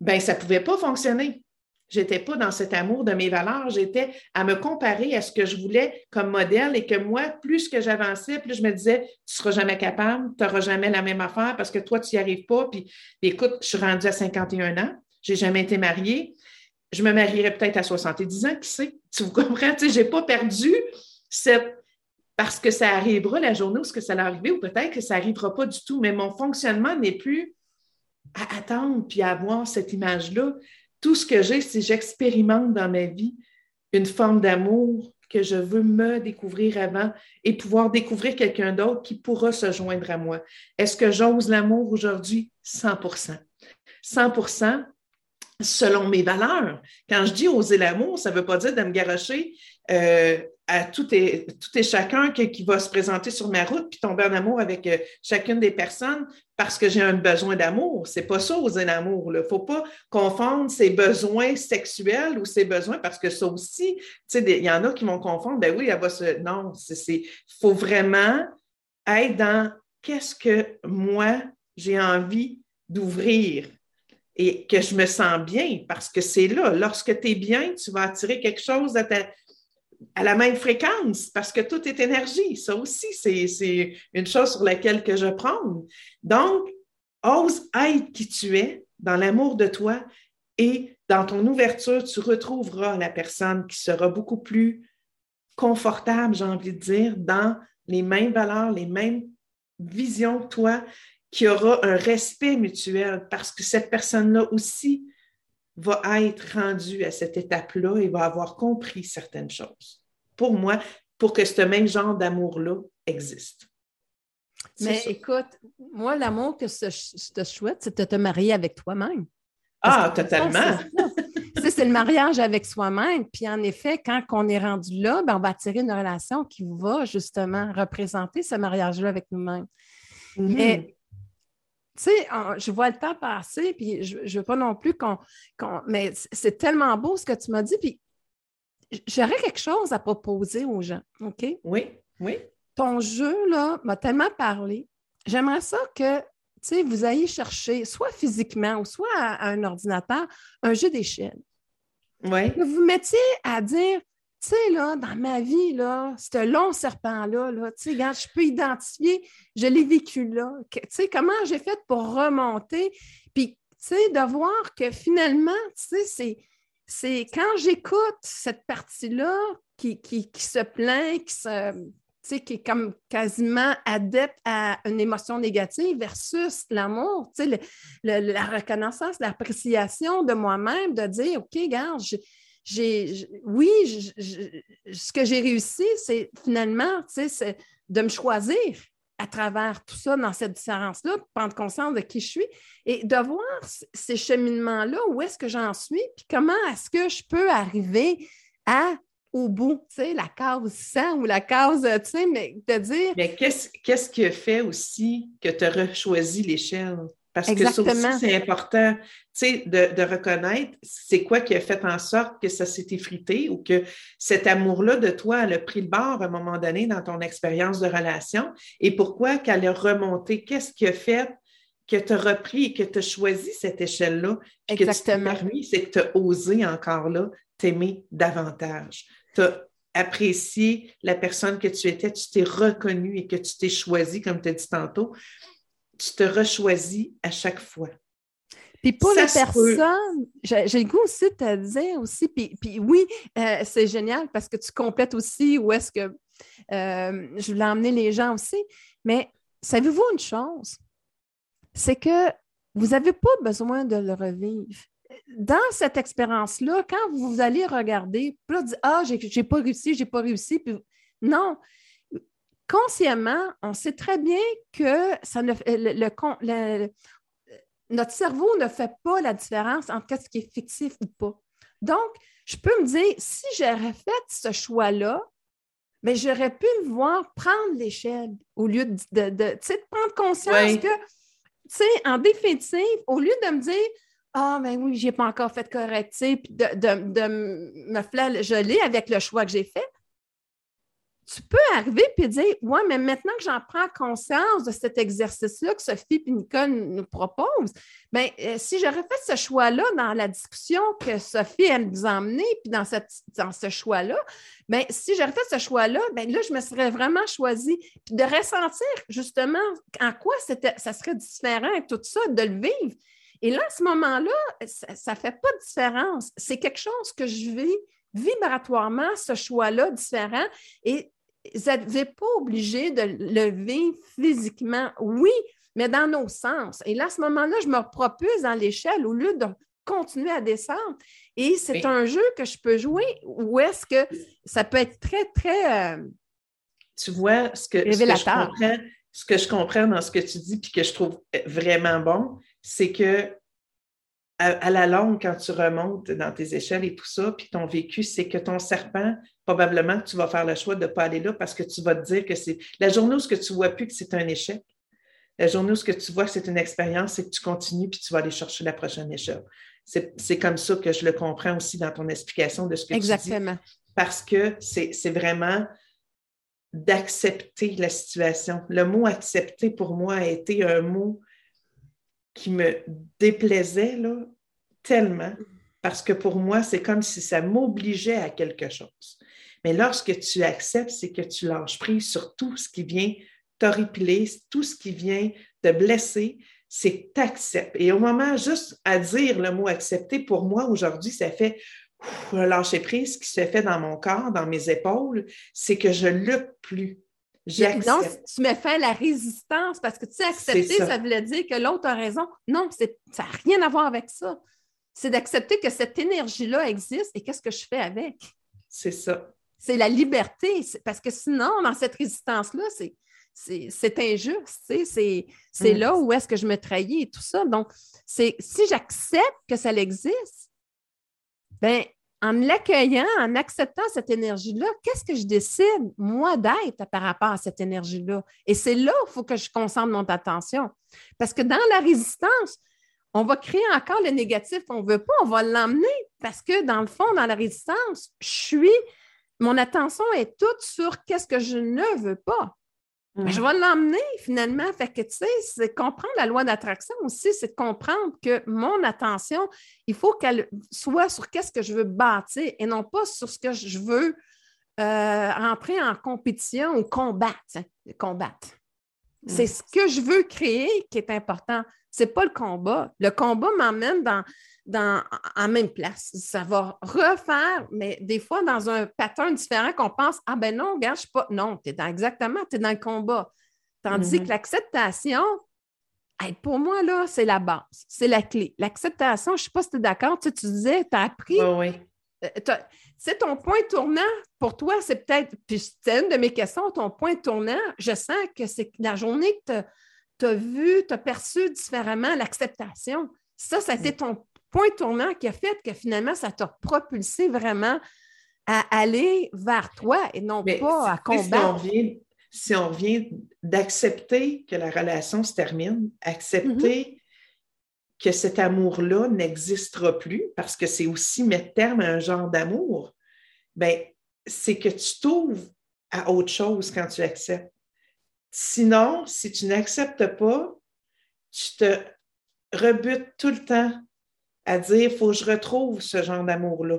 Speaker 3: Ben ça ne pouvait pas fonctionner. J'étais pas dans cet amour de mes valeurs. J'étais à me comparer à ce que je voulais comme modèle et que moi, plus que j'avançais, plus je me disais, tu seras jamais capable, tu n'auras jamais la même affaire parce que toi, tu n'y arrives pas. Puis écoute, je suis rendue à 51 ans. J'ai jamais été mariée je me marierais peut-être à 70 ans, qui sait? Tu vous comprends? Tu sais, je n'ai pas perdu cette. Parce que ça arrivera la journée où ce que ça va arriver, ou peut-être que ça n'arrivera pas du tout, mais mon fonctionnement n'est plus à attendre puis à avoir cette image-là. Tout ce que j'ai, c'est j'expérimente dans ma vie une forme d'amour que je veux me découvrir avant et pouvoir découvrir quelqu'un d'autre qui pourra se joindre à moi. Est-ce que j'ose l'amour aujourd'hui? 100% 100 selon mes valeurs. Quand je dis oser l'amour, ça ne veut pas dire de me garocher euh, à tout et, tout et chacun qui, va se présenter sur ma route puis tomber en amour avec euh, chacune des personnes parce que j'ai un besoin d'amour. C'est pas ça, oser l'amour. Il ne faut pas confondre ses besoins sexuels ou ses besoins parce que ça aussi, il y en a qui vont confondre. Ben oui, elle va se. Non, il faut vraiment être dans qu'est-ce que moi j'ai envie d'ouvrir et que je me sens bien parce que c'est là, lorsque tu es bien, tu vas attirer quelque chose à, la même fréquence parce que tout est énergie. Ça aussi, c'est une chose sur laquelle que je prends. Donc, ose être qui tu es dans l'amour de toi et dans ton ouverture, tu retrouveras la personne qui sera beaucoup plus confortable, j'ai envie de dire, dans les mêmes valeurs, les mêmes vision, toi, qu'il y aura un respect mutuel parce que cette personne-là aussi va être rendue à cette étape-là et va avoir compris certaines choses. Pour moi, pour que ce même genre d'amour-là existe.
Speaker 2: Mais écoute, moi, l'amour que je te souhaite, c'est de te marier avec toi-même.
Speaker 3: Ah, totalement.
Speaker 2: C'est le mariage avec soi-même. Puis en effet, quand on est rendu là, ben, on va attirer une relation qui va justement représenter ce mariage-là avec nous-mêmes. Mm-hmm. Mais tu sais, je vois le temps passer, puis je ne veux pas non plus qu'on. mais c'est tellement beau ce que tu m'as dit, puis j'aurais quelque chose à proposer aux gens, OK?
Speaker 3: Oui, oui.
Speaker 2: Ton jeu, là, m'a tellement parlé. J'aimerais ça que, tu sais, vous ayez chercher, soit physiquement ou soit à, un ordinateur, un jeu d'échelle.
Speaker 3: Oui.
Speaker 2: Vous vous mettiez à dire, tu sais, là, dans ma vie, là, ce long serpent-là, là, tu sais, je peux identifier, je l'ai vécu là. Tu sais, comment j'ai fait pour remonter? Puis, tu sais, de voir que finalement, tu sais, c'est quand j'écoute cette partie-là qui, qui, se plaint, qui, se, qui est comme quasiment adepte à une émotion négative versus l'amour, la reconnaissance, l'appréciation de moi-même, de dire, OK, regarde, j'ai, oui, ce que j'ai réussi, c'est finalement de me choisir à travers tout ça, dans cette différence-là, prendre conscience de qui je suis et de voir ces cheminements-là, où est-ce que j'en suis, puis comment est-ce que je peux arriver au bout, tu sais, la case 100 ou la case, tu sais, mais de dire...
Speaker 3: Mais qu'est-ce, qui a fait aussi que tu as choisi l'échelle? Parce que ça aussi, c'est important de, de reconnaître c'est quoi qui a fait en sorte que ça s'est effrité ou que cet amour-là de toi a pris le bord à un moment donné dans ton expérience de relation et pourquoi qu'elle a remonté? Qu'est-ce qui a fait que tu as repris et que tu as choisi cette échelle-là?
Speaker 2: Exactement.
Speaker 3: c'est que tu as osé encore là t'aimer davantage? Tu as apprécié la personne que tu étais, tu t'es reconnu et que tu t'es choisi, comme tu as dit tantôt tu te rechoisis à chaque fois.
Speaker 2: Puis pour les personnes, j'ai le goût aussi de te dire aussi, puis, oui, euh, c'est génial parce que tu complètes aussi où est-ce que euh, je voulais emmener les gens aussi. Mais savez-vous une chose? C'est que vous n'avez pas besoin de le revivre. Dans cette expérience-là, quand vous allez regarder, puis là, dire Ah, j'ai pas réussi, j'ai pas réussi, puis non, consciemment, on sait très bien que ça ne, le, notre cerveau ne fait pas la différence entre ce qui est fictif ou pas. Donc, je peux me dire, si j'aurais fait ce choix-là, mais j'aurais pu me voir prendre l'échelle au lieu de, de, prendre conscience que, tu sais, en définitive, au lieu de me dire, ah, ben oui, je n'ai pas encore fait correct, puis de, de, de, me flageller avec le choix que j'ai fait, tu peux arriver et dire Ouais, mais maintenant que j'en prends conscience de cet exercice-là que Sophie et Nicole nous proposent, bien, euh, si j'aurais fait ce choix-là dans la discussion que Sophie, elle nous a emmenée, puis dans, cette, dans ce choix-là, bien, si j'aurais fait ce choix-là, bien là, je me serais vraiment choisie. Puis de ressentir justement en quoi ça serait différent et tout ça, de le vivre. Et là, à ce moment-là, ça ne fait pas de différence. C'est quelque chose que je vis vibratoirement, ce choix-là différent. Et vous n'êtes pas obligé de le vivre physiquement. Oui, mais dans nos sens. Et là, à ce moment-là, je me propulse dans l'échelle au lieu de continuer à descendre. Et c'est un jeu que je peux jouer ou est-ce que ça peut être très, très. Euh,
Speaker 3: tu vois, ce que, ce que, je comprends, ce que je comprends dans ce que tu dis, puis que je trouve vraiment bon, c'est que à, la longue, quand tu remontes dans tes échelles et tout ça, puis ton vécu, c'est que ton serpent, probablement que tu vas faire le choix de ne pas aller là parce que tu vas te dire que c'est la journée où ce que tu ne vois plus que c'est un échec. La journée où ce que tu vois que c'est une expérience, c'est que tu continues puis tu vas aller chercher la prochaine échelle. C'est comme ça que je le comprends aussi dans ton explication de ce que tu dis. Exactement. Parce que c'est vraiment d'accepter la situation. Le mot accepter pour moi a été un mot qui me déplaisait tellement, parce que pour moi, c'est comme si ça m'obligeait à quelque chose. Mais lorsque tu acceptes, c'est que tu lâches prise sur tout ce qui vient t'horripiler, tout ce qui vient te blesser, c'est t'acceptes. Et au moment juste à dire le mot accepter, pour moi, aujourd'hui, ça fait un lâcher prise qui se fait dans mon corps, dans mes épaules, c'est que je lutte plus.
Speaker 2: Donc, tu mets fin à la résistance parce que tu sais, accepter, ça. voulait dire que l'autre a raison. Non, ça n'a rien à voir avec ça. C'est d'accepter que cette énergie-là existe et qu'est-ce que je fais avec?
Speaker 3: C'est ça.
Speaker 2: C'est la liberté. Parce que sinon, dans cette résistance-là, c'est injuste. C'est mm. là où est-ce que je me trahis et tout ça. Donc, si j'accepte que ça existe, ben en l'accueillant, en acceptant cette énergie-là, qu'est-ce que je décide, moi, d'être par rapport à cette énergie-là? Et c'est là où il faut que je concentre mon attention. Parce que dans la résistance, on va créer encore le négatif qu'on ne veut pas, on va l'emmener parce que dans le fond, dans la résistance, je suis, mon attention est toute sur qu'est-ce que je ne veux pas. Ben, je mm. vais l'emmener finalement. Fait que, tu sais, c'est comprendre la loi d'attraction aussi, c'est de comprendre que mon attention, il faut qu'elle soit sur qu'est-ce que je veux bâtir et non pas sur ce que je veux euh, entrer en compétition ou combattre. combattre. C'est mm. ce que je veux créer qui est important. Ce n'est pas le combat. Le combat m'emmène dans, dans, en même place. Ça va refaire, mais des fois dans un pattern différent qu'on pense Ah ben non, regarde, je suis pas. Non, tu es dans, exactement, tu es dans le combat. Tandis mm-hmm. que l'acceptation, pour moi, là, c'est la base, c'est la clé. L'acceptation, je ne sais pas si tu es d'accord, tu, disais, tu as appris.
Speaker 3: oui.
Speaker 2: Euh, c'est ton point tournant pour toi, c'est peut-être, puis c'est une de mes questions, ton point tournant, je sens que c'est la journée que tu as vu, tu as perçu différemment l'acceptation. Ça, ça a été ton point tournant qui a fait que finalement, ça t'a propulsé vraiment à aller vers toi et non pas à combattre.
Speaker 3: Si on revient, d'accepter que la relation se termine, accepter mm-hmm. que cet amour-là n'existera plus, parce que c'est aussi mettre terme à un genre d'amour, ben, c'est que tu t'ouvres à autre chose quand tu acceptes. Sinon, si tu n'acceptes pas, tu te rebutes tout le temps à dire, il faut que je retrouve ce genre d'amour-là.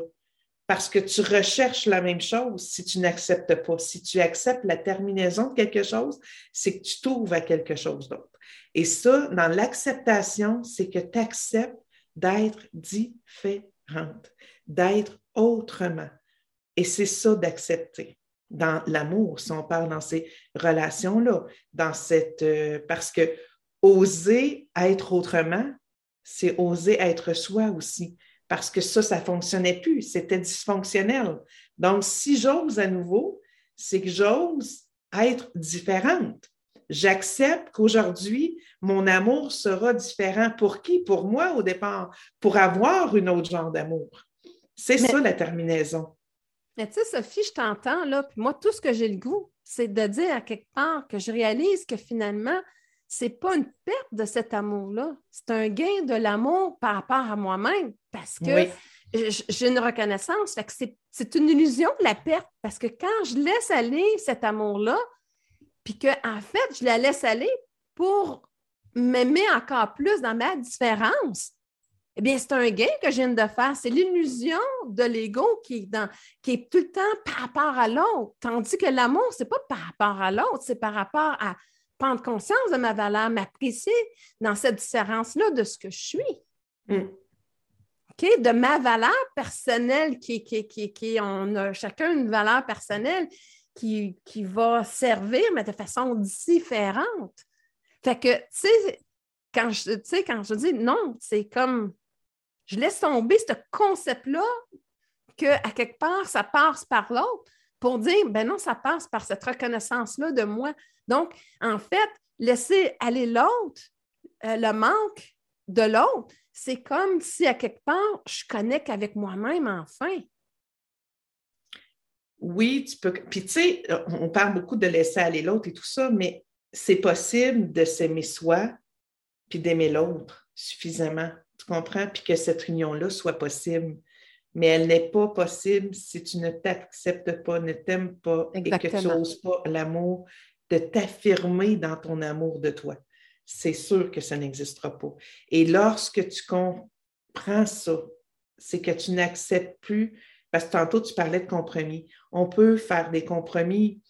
Speaker 3: Parce que tu recherches la même chose si tu n'acceptes pas. Si tu acceptes la terminaison de quelque chose, c'est que tu t'ouvres à quelque chose d'autre. Et ça, dans l'acceptation, c'est que tu acceptes d'être différente, d'être autrement. Et c'est ça d'accepter dans l'amour, si on parle dans ces relations-là, dans cette euh, parce que oser être autrement, c'est oser être soi aussi, parce que ça, ça ne fonctionnait plus, c'était dysfonctionnel. Donc, si j'ose à nouveau, c'est que j'ose être différente. J'accepte qu'aujourd'hui, mon amour sera différent. Pour qui? Pour moi au départ, pour avoir une autre genre d'amour. C'est ça la terminaison.
Speaker 2: Mais tu sais, Sophie, je t'entends là, puis moi, tout ce que j'ai le goût, c'est de dire à quelque part que je réalise que finalement, c'est pas une perte de cet amour-là, c'est un gain de l'amour par rapport à moi-même parce que j'ai une reconnaissance. c'est une illusion de la perte parce que quand je laisse aller cet amour-là, puis qu'en en fait, je la laisse aller pour m'aimer encore plus dans ma différence, eh bien, c'est un gain que je viens de faire. C'est l'illusion de l'ego qui, est dans, qui est tout le temps par rapport à l'autre. Tandis que l'amour, ce n'est pas par rapport à l'autre, c'est par rapport à prendre conscience de ma valeur, m'apprécier dans cette différence-là de ce que je suis. Mm. De ma valeur personnelle, qui, qui, qui, qui, on a chacun une valeur personnelle qui, qui va servir, mais de façon différente. Fait que, tu sais, quand je, quand je dis non, c'est comme, je laisse tomber ce concept-là que à quelque part, ça passe par l'autre pour dire, ben non, ça passe par cette reconnaissance-là de moi. Donc, en fait, laisser aller l'autre, euh, le manque de l'autre, c'est comme si à quelque part, je connecte avec moi-même enfin.
Speaker 3: Oui, tu peux. Puis tu sais, on parle beaucoup de laisser aller l'autre et tout ça, mais c'est possible de s'aimer soi puis d'aimer l'autre suffisamment. Comprends? Puis que cette union-là soit possible mais elle n'est pas possible si tu ne t'acceptes pas, ne t'aimes pas et que tu n'oses pas l'amour, de t'affirmer dans ton amour de toi. C'est sûr que ça n'existera pas. Et lorsque tu comprends ça, c'est que tu n'acceptes plus, parce que tantôt tu parlais de compromis. On peut faire des compromis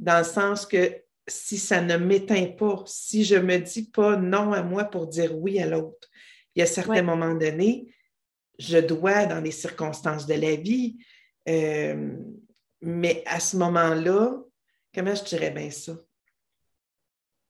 Speaker 3: dans le sens que si ça ne m'éteint pas, si je ne me dis pas non à moi pour dire oui à l'autre, il y a certains moments donnés, je dois dans les circonstances de la vie. Euh, mais à ce moment-là, comment je dirais bien ça?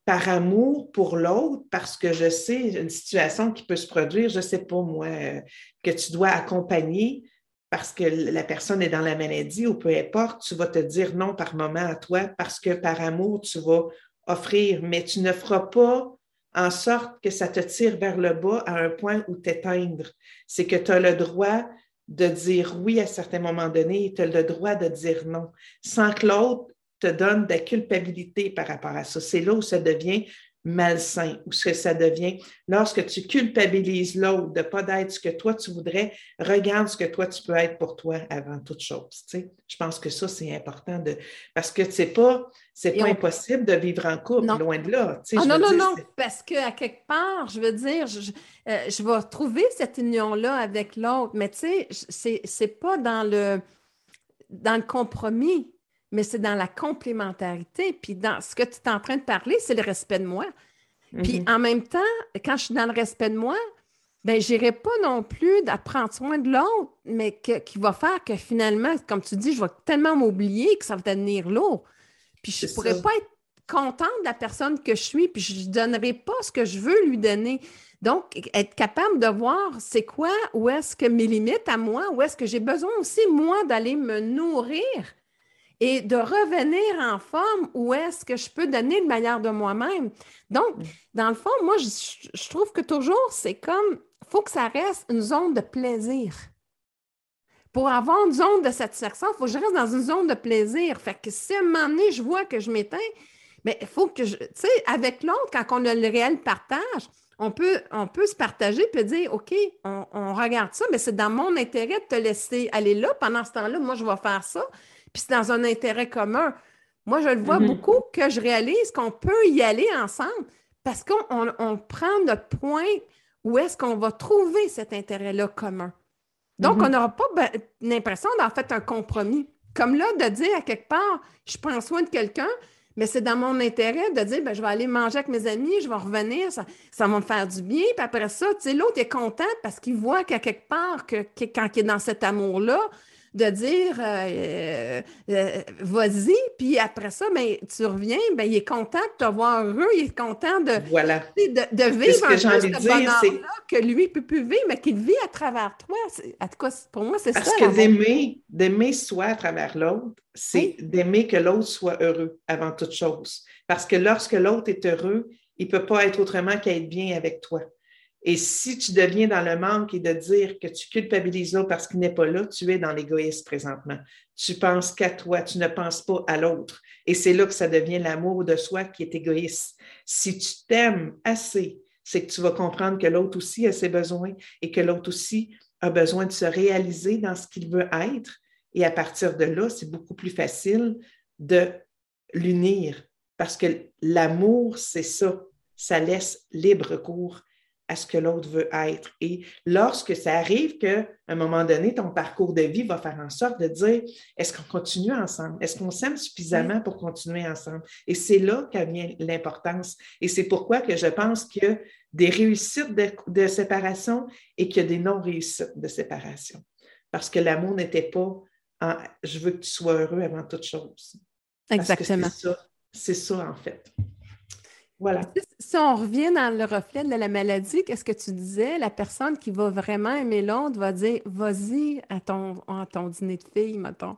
Speaker 3: Par amour pour l'autre, parce que je sais une situation qui peut se produire, je ne sais pas moi, euh, que tu dois accompagner parce que la personne est dans la maladie ou peu importe, tu vas te dire non par moment à toi parce que par amour, tu vas offrir, mais tu ne feras pas en sorte que ça te tire vers le bas à un point où t'éteindre. C'est que tu as le droit de dire oui à certains moments donnés et tu as le droit de dire non, sans que l'autre te donne de la culpabilité par rapport à ça. C'est là où ça devient malsain, où ce que ça devient. Lorsque tu culpabilises l'autre de ne pas être ce que toi tu voudrais, regarde ce que toi tu peux être pour toi avant toute chose. Tu Je pense que ça, c'est important de. Parce que c'est pas, c'est pas impossible de vivre en couple, loin de là.
Speaker 2: Ah, non, non, non, parce qu'à quelque part, je veux dire, je, euh, je vais trouver cette union-là avec l'autre, mais tu sais, c'est pas dans le, dans le compromis mais c'est dans la complémentarité. Puis dans ce que tu es en train de parler, c'est le respect de moi. Puis mhm. en même temps, quand je suis dans le respect de moi, ben n'irai pas non plus d'apprendre soin de l'autre, mais qui va faire que finalement, comme tu dis, je vais tellement m'oublier que ça va devenir lourd. Puis je ne pourrais pas être contente de la personne que je suis, puis je ne donnerai pas ce que je veux lui donner. Donc, être capable de voir c'est quoi, où est-ce que mes limites à moi, où est-ce que j'ai besoin aussi, moi, d'aller me nourrir et de revenir en forme où est-ce que je peux donner le meilleur de moi-même. Donc, mm. dans le fond, moi, je, trouve que toujours, c'est comme, il faut que ça reste une zone de plaisir. Pour avoir une zone de satisfaction, il faut que je reste dans une zone de plaisir. Fait que si à un moment donné, je vois que je m'éteins, mais il faut que je, tu sais, avec l'autre, quand on a le réel partage, on peut, on peut se partager et dire, OK, on, on regarde ça, mais c'est dans mon intérêt de te laisser aller là. Pendant ce temps-là, moi, je vais faire ça puis c'est dans un intérêt commun. Moi, je le vois mm-hmm. beaucoup que je réalise qu'on peut y aller ensemble parce qu'on prend le point où est-ce qu'on va trouver cet intérêt-là commun. Donc, mm-hmm. on n'aura pas ben, l'impression d'en fait un compromis. Comme là, de dire à quelque part, je prends soin de quelqu'un, mais c'est dans mon intérêt de dire, ben, je vais aller manger avec mes amis, je vais revenir, ça, ça va me faire du bien. Puis après ça, tu sais, l'autre est content parce qu'il voit qu'à quelque part, que, quand il est dans cet amour-là, de dire euh, euh, vas-y, puis après ça, ben, tu reviens, ben, il est content de te voir heureux, il est content de, de, vivre un ce bonheur-là que lui ne peut plus vivre, mais qu'il vit à travers toi. En tout cas, pour moi, c'est ça.
Speaker 3: Parce que d'aimer, d'aimer soi à travers l'autre, c'est d'aimer que l'autre soit heureux avant toute chose. Parce que lorsque l'autre est heureux, il ne peut pas être autrement qu'être bien avec toi. Et si tu deviens dans le manque et de dire que tu culpabilises l'autre parce qu'il n'est pas là, tu es dans l'égoïsme présentement. Tu penses qu'à toi, tu ne penses pas à l'autre. Et c'est là que ça devient l'amour de soi qui est égoïste. Si tu t'aimes assez, c'est que tu vas comprendre que l'autre aussi a ses besoins et que l'autre aussi a besoin de se réaliser dans ce qu'il veut être. Et à partir de là, c'est beaucoup plus facile de l'unir parce que l'amour, c'est ça. Ça laisse libre cours à ce que l'autre veut être. Et lorsque ça arrive qu'à un moment donné, ton parcours de vie va faire en sorte de dire, est-ce qu'on continue ensemble? Est-ce qu'on s'aime suffisamment pour continuer ensemble? Et c'est là qu'a vient l'importance. Et c'est pourquoi que je pense qu'il y a des réussites de, séparation et qu'il y a des non-réussites de séparation. Parce que l'amour n'était pas en, je veux que tu sois heureux avant toute chose.
Speaker 2: Exactement.
Speaker 3: C'est ça, ça, en fait.
Speaker 2: Si on revient dans le reflet de la maladie, qu'est-ce que tu disais? La personne qui va vraiment aimer l'autre va dire Vas-y à ton, ton dîner de filles, mettons.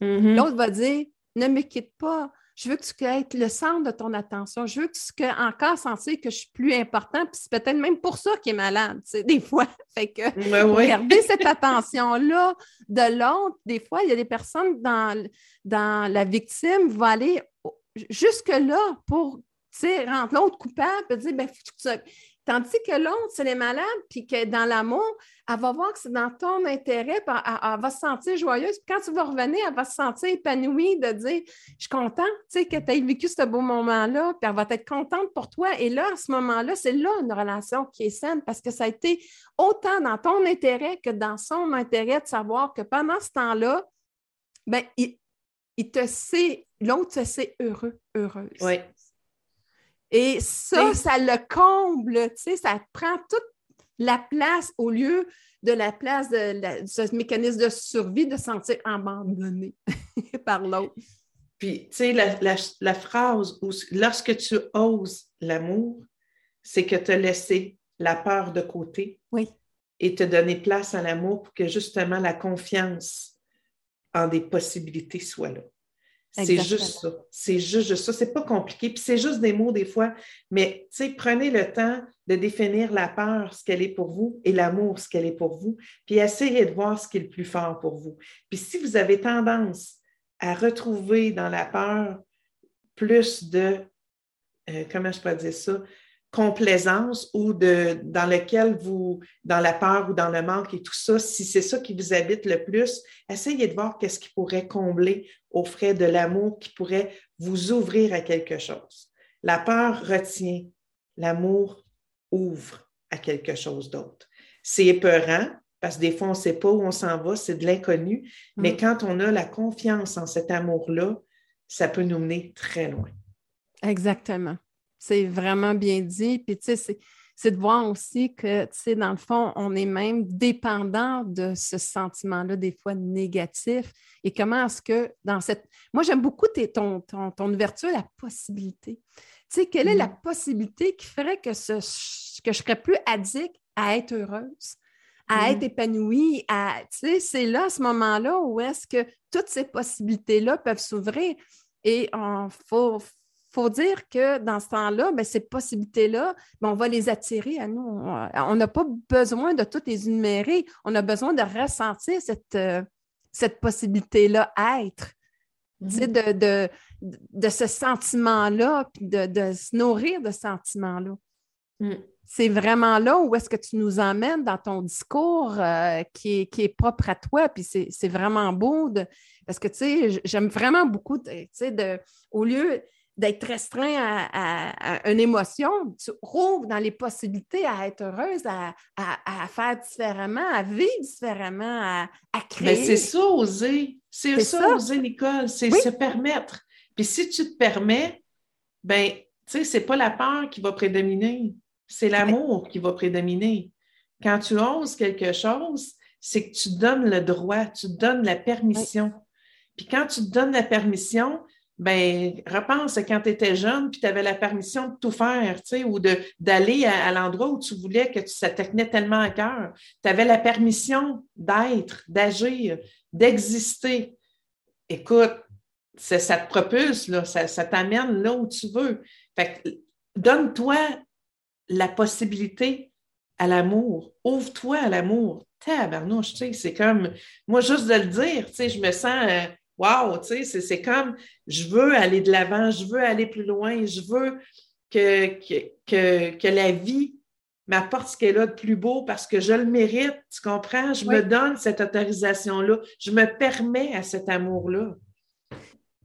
Speaker 2: Mm-hmm. L'autre va dire Ne me quitte pas. Je veux que tu aies le centre de ton attention. Je veux que tu aies encore sentir que je suis plus important. Puis c'est peut-être même pour ça qu'il est malade, tu sais, des fois. Fait que garder cette attention-là de l'autre. Des fois, il y a des personnes dans, dans la victime vont aller jusque-là pour sais, rentre l'autre coupable, et dire, ben, Tandis que l'autre, c'est les malades, puis que dans l'amour, elle va voir que c'est dans ton intérêt, elle, va se sentir joyeuse. Puis quand tu vas revenir, elle va se sentir épanouie de dire Je suis contente que tu aies vécu ce beau moment-là, puis elle va être contente pour toi. Et là, à ce moment-là, c'est là une relation qui est saine parce que ça a été autant dans ton intérêt que dans son intérêt de savoir que pendant ce temps-là, ben, il, il te sait, l'autre se sait heureux, heureuse.
Speaker 3: Oui.
Speaker 2: Et ça, ça le comble, tu sais, ça prend toute la place au lieu de la place de, ce mécanisme de survie de se sentir abandonné par l'autre.
Speaker 3: Puis, tu sais, la, phrase où lorsque tu oses l'amour, c'est que tu as laissé la peur de côté
Speaker 2: oui.
Speaker 3: et te donner place à l'amour pour que justement la confiance en des possibilités soit là. C'est juste ça. C'est juste, ça. C'est pas compliqué. Puis c'est juste des mots des fois. Mais tu sais, prenez le temps de définir la peur, ce qu'elle est pour vous, et l'amour, ce qu'elle est pour vous. Puis essayez de voir ce qui est le plus fort pour vous. Puis si vous avez tendance à retrouver dans la peur plus de, euh, comment je peux dire ça, complaisance ou de, dans lequel vous, dans la peur ou dans le manque et tout ça, si c'est ça qui vous habite le plus, essayez de voir qu'est-ce qui pourrait combler aux frais de l'amour, qui pourrait vous ouvrir à quelque chose. La peur retient, l'amour ouvre à quelque chose d'autre. C'est épeurant, parce que des fois, on ne sait pas où on s'en va, c'est de l'inconnu. Mais mm. quand on a la confiance en cet amour-là, ça peut nous mener très loin.
Speaker 2: Exactement. C'est vraiment bien dit. Puis, tu sais, c'est de voir aussi que, tu sais, dans le fond, on est même dépendant de ce sentiment-là, des fois négatif. Et comment est-ce que dans cette... Moi, j'aime beaucoup ton, ton, ton, ouverture, la possibilité. Tu sais, quelle est la mm. possibilité qui ferait que, ce, que je serais plus addict à être heureuse? à mm-hmm. être épanoui, à, tu sais, c'est là, à ce moment-là, où est-ce que toutes ces possibilités-là peuvent s'ouvrir. Et il faut, faut, dire que dans ce temps-là, ben, ces possibilités-là, ben, on va les attirer à nous. On n'a pas besoin de toutes les énumérer. On a besoin de ressentir cette, euh, cette possibilité-là, être. Mm-hmm. De, de, de, ce sentiment-là, puis de, de, se nourrir de ce sentiment-là. Mm c'est vraiment là où est-ce que tu nous emmènes dans ton discours euh, qui, est, qui, est, propre à toi. Puis c'est vraiment beau de, parce que, tu sais, j'aime vraiment beaucoup, tu sais, de, au lieu d'être restreint à, une émotion, tu rouvres dans les possibilités à être heureuse, à, faire différemment, à vivre différemment, à, créer.
Speaker 3: Mais c'est ça, oser. C'est ça, oser, Nicole. C'est se permettre. Puis si tu te permets, ben, tu sais, c'est pas la peur qui va prédominer c'est l'amour qui va prédominer. Quand tu oses quelque chose, c'est que tu donnes le droit, tu donnes la permission. Puis quand tu te donnes la permission, ben repense quand tu étais jeune, puis tu avais la permission de tout faire, tu sais, ou d'aller à, l'endroit où tu voulais que ça te tenait tellement à cœur. Tu avais la permission d'être, d'agir, d'exister. Écoute, ça, te propulse, là, ça, t'amène là où tu veux. Fait donne-toi la possibilité à l'amour. Ouvre-toi à l'amour. Tabarnouche, tu sais, c'est comme, moi, juste de le dire, tu sais, je me sens, waouh, wow, tu sais, c'est comme, je veux aller de l'avant, je veux aller plus loin, je veux que, que, que, la vie m'apporte ce qu'elle a de plus beau parce que je le mérite, tu comprends? Je me donne cette autorisation-là, je me permets à cet amour-là.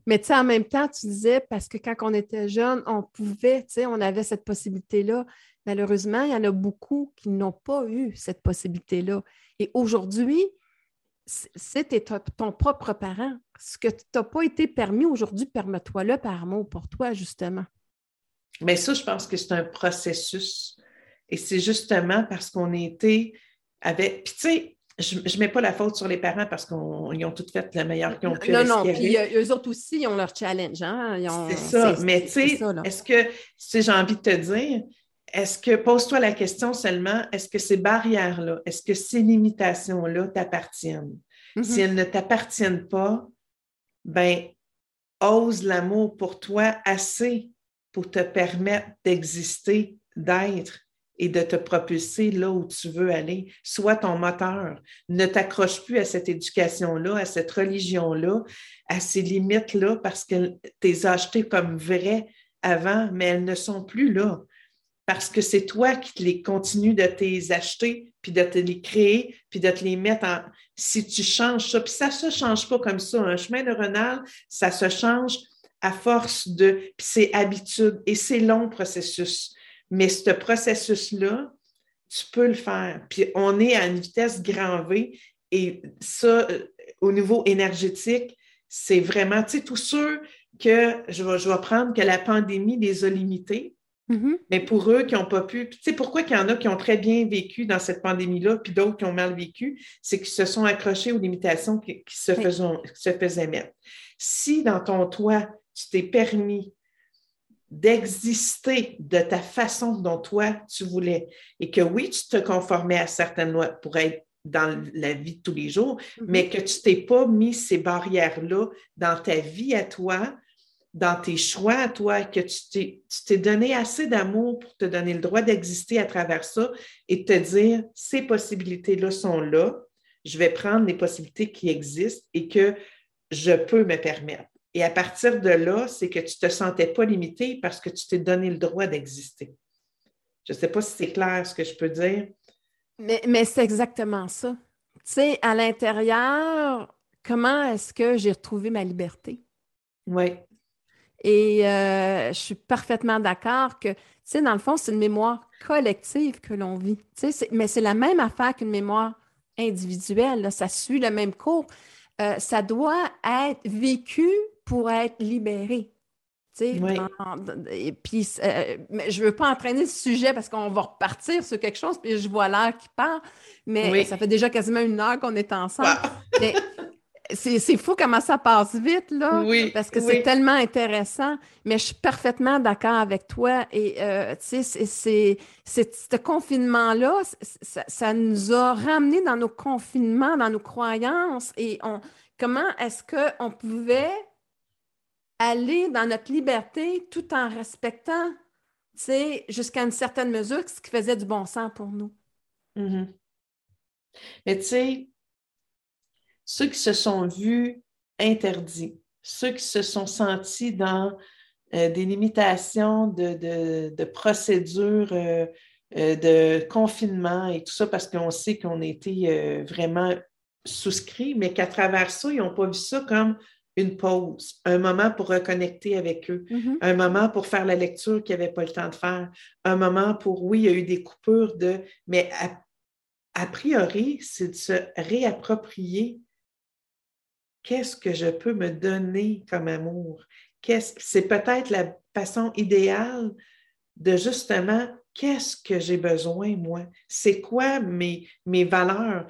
Speaker 2: Mais tu sais, en même temps, tu disais, parce que quand on était jeune, on pouvait, tu sais, on avait cette possibilité-là. Malheureusement, il y en a beaucoup qui n'ont pas eu cette possibilité-là. Et aujourd'hui, c'est ton propre parent. Ce que tu n'as pas été permis aujourd'hui, permets-toi-le par amour pour toi, justement.
Speaker 3: Mais ça, je pense que c'est un processus. Et c'est justement parce qu'on était avec. Puis, tu sais, je ne mets pas la faute sur les parents parce qu'ils ont tous fait le meilleur qu'ils ont pu.
Speaker 2: Non, non, puis euh, eux autres aussi, ils ont leur challenge. Hein?
Speaker 3: C'est ça, mais tu sais, est-ce que, si j'ai envie de te dire, est-ce que, pose-toi la question seulement, est-ce que ces barrières-là, est-ce que ces limitations-là t'appartiennent? Mm-hmm. Si elles ne t'appartiennent pas, ben, ose l'amour pour toi assez pour te permettre d'exister, d'être et de te propulser là où tu veux aller. Sois ton moteur. Ne t'accroche plus à cette éducation-là, à cette religion-là, à ces limites-là parce que tu les as achetées comme vraies avant, mais elles ne sont plus là. Parce que c'est toi qui les continues de te acheter, puis de te les créer, puis de te les mettre en. Si tu changes ça, puis ça ne se change pas comme ça. Un chemin neuronal, ça se change à force de. Puis c'est habitude et c'est long processus. Mais ce processus-là, tu peux le faire. Puis on est à une vitesse grand V et ça, euh, au niveau énergétique, c'est vraiment, tu sais, tous ceux que je vais, je vais prendre que la pandémie les a limités, mm-hmm. mais pour eux qui n'ont pas pu, tu sais, pourquoi qu'il y en a qui ont très bien vécu dans cette pandémie-là, puis d'autres qui ont mal vécu, c'est qu'ils se sont accrochés aux limitations qui, se, se faisaient mettre. Si dans ton toi, tu t'es permis d'exister de ta façon dont toi tu voulais et que oui, tu te conformais à certaines lois pour être dans la vie de tous les jours, mm-hmm. mais que tu t'es pas mis ces barrières-là dans ta vie à toi, dans tes choix à toi, que tu t'es donné assez d'amour pour te donner le droit d'exister à travers ça et te dire, ces possibilités-là sont là, je vais prendre les possibilités qui existent et que je peux me permettre. Et à partir de là, c'est que tu ne te sentais pas limité parce que tu t'es donné le droit d'exister. Je ne sais pas si c'est clair ce que je peux dire.
Speaker 2: Mais, mais c'est exactement ça. Tu sais, à l'intérieur, comment est-ce que j'ai retrouvé ma liberté?
Speaker 3: Oui.
Speaker 2: Et euh, je suis parfaitement d'accord que, tu sais, dans le fond, c'est une mémoire collective que l'on vit. Mais c'est la même affaire qu'une mémoire individuelle. Ça suit le même cours. Euh, ça doit être vécu pour être libéré. Oui. et puis, euh, je ne veux pas entraîner ce sujet parce qu'on va repartir sur quelque chose, puis je vois l'heure qui part, mais ça fait déjà quasiment une heure qu'on est ensemble. Mais c'est fou comment ça passe vite, là, parce que c'est tellement intéressant, mais je suis parfaitement d'accord avec toi. Et, euh, tu sais, ce confinement-là, ça, nous a ramenés dans nos confinements, dans nos croyances, et on, comment est-ce qu'on pouvait aller dans notre liberté tout en respectant, tu sais, jusqu'à une certaine mesure, ce qui faisait du bon sens pour nous?
Speaker 3: Mm-hmm. Mais tu sais, ceux qui se sont vus interdits, ceux qui se sont sentis dans euh, des limitations de, procédures euh, euh, de confinement et tout ça, parce qu'on sait qu'on était vraiment souscrits, mais qu'à travers ça, ils n'ont pas vu ça comme une pause, un moment pour reconnecter avec eux, mm-hmm. un moment pour faire la lecture qu'ils n'avaient pas le temps de faire, un moment pour, oui, il y a eu des coupures de, mais a, priori, c'est de se réapproprier qu'est-ce que je peux me donner comme amour? C'est peut-être la façon idéale de justement qu'est-ce que j'ai besoin, moi? C'est quoi mes, mes valeurs?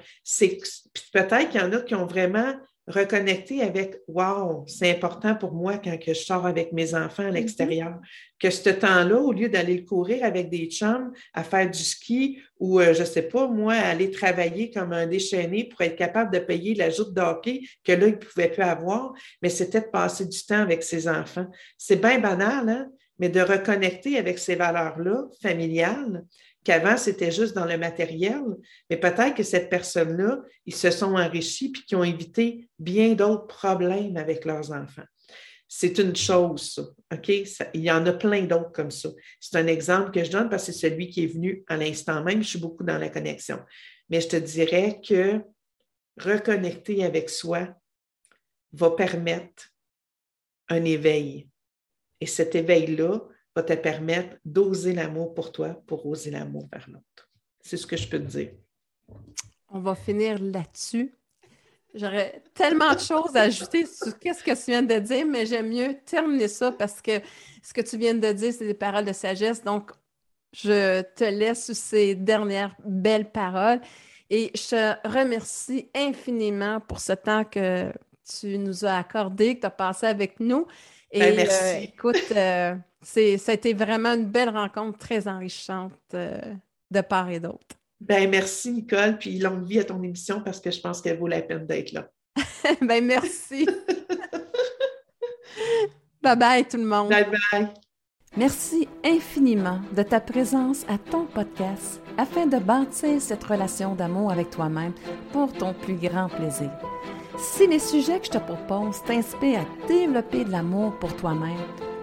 Speaker 3: Peut-être qu'il y en a qui ont vraiment reconnecter avec Wow, c'est important pour moi quand que je sors avec mes enfants à mm-hmm. l'extérieur. Que ce temps-là, au lieu d'aller courir avec des chums à faire du ski ou, euh, je ne sais pas, moi, aller travailler comme un déchaîné pour être capable de payer la joute d'hockey que là, il ne pouvait plus avoir, mais c'était de passer du temps avec ses enfants. C'est bien banal, hein? mais de reconnecter avec ces valeurs-là familiales qu'avant, c'était juste dans le matériel, mais peut-être que cette personne-là, ils se sont enrichis puis qu'ils ont évité bien d'autres problèmes avec leurs enfants. C'est une chose, ça, OK? il y en a plein d'autres comme ça. C'est un exemple que je donne parce que c'est celui qui est venu à l'instant même. Je suis beaucoup dans la connexion. Mais je te dirais que reconnecter avec soi va permettre un éveil. Et cet éveil-là, va te permettre d'oser l'amour pour toi pour oser l'amour vers l'autre. C'est ce que je peux te dire.
Speaker 2: On va finir là-dessus. J'aurais tellement de choses à ajouter sur ce que tu viens de dire, mais j'aime mieux terminer ça parce que ce que tu viens de dire, c'est des paroles de sagesse. Donc, je te laisse sur ces dernières belles paroles et je te remercie infiniment pour ce temps que tu nous as accordé, que tu as passé avec nous.
Speaker 3: Et ben, merci. Euh,
Speaker 2: écoute, euh, c'est, ça a été vraiment une belle rencontre très enrichante euh, de part et d'autre.
Speaker 3: Ben, merci, Nicole, puis longue vie à ton émission parce que je pense qu'elle vaut la peine d'être là.
Speaker 2: ben, merci. bye bye, tout le monde.
Speaker 3: Bye bye.
Speaker 1: Merci infiniment de ta présence à ton podcast afin de bâtir cette relation d'amour avec toi-même pour ton plus grand plaisir. Si les sujets que je te propose t'inspirent à développer de l'amour pour toi-même,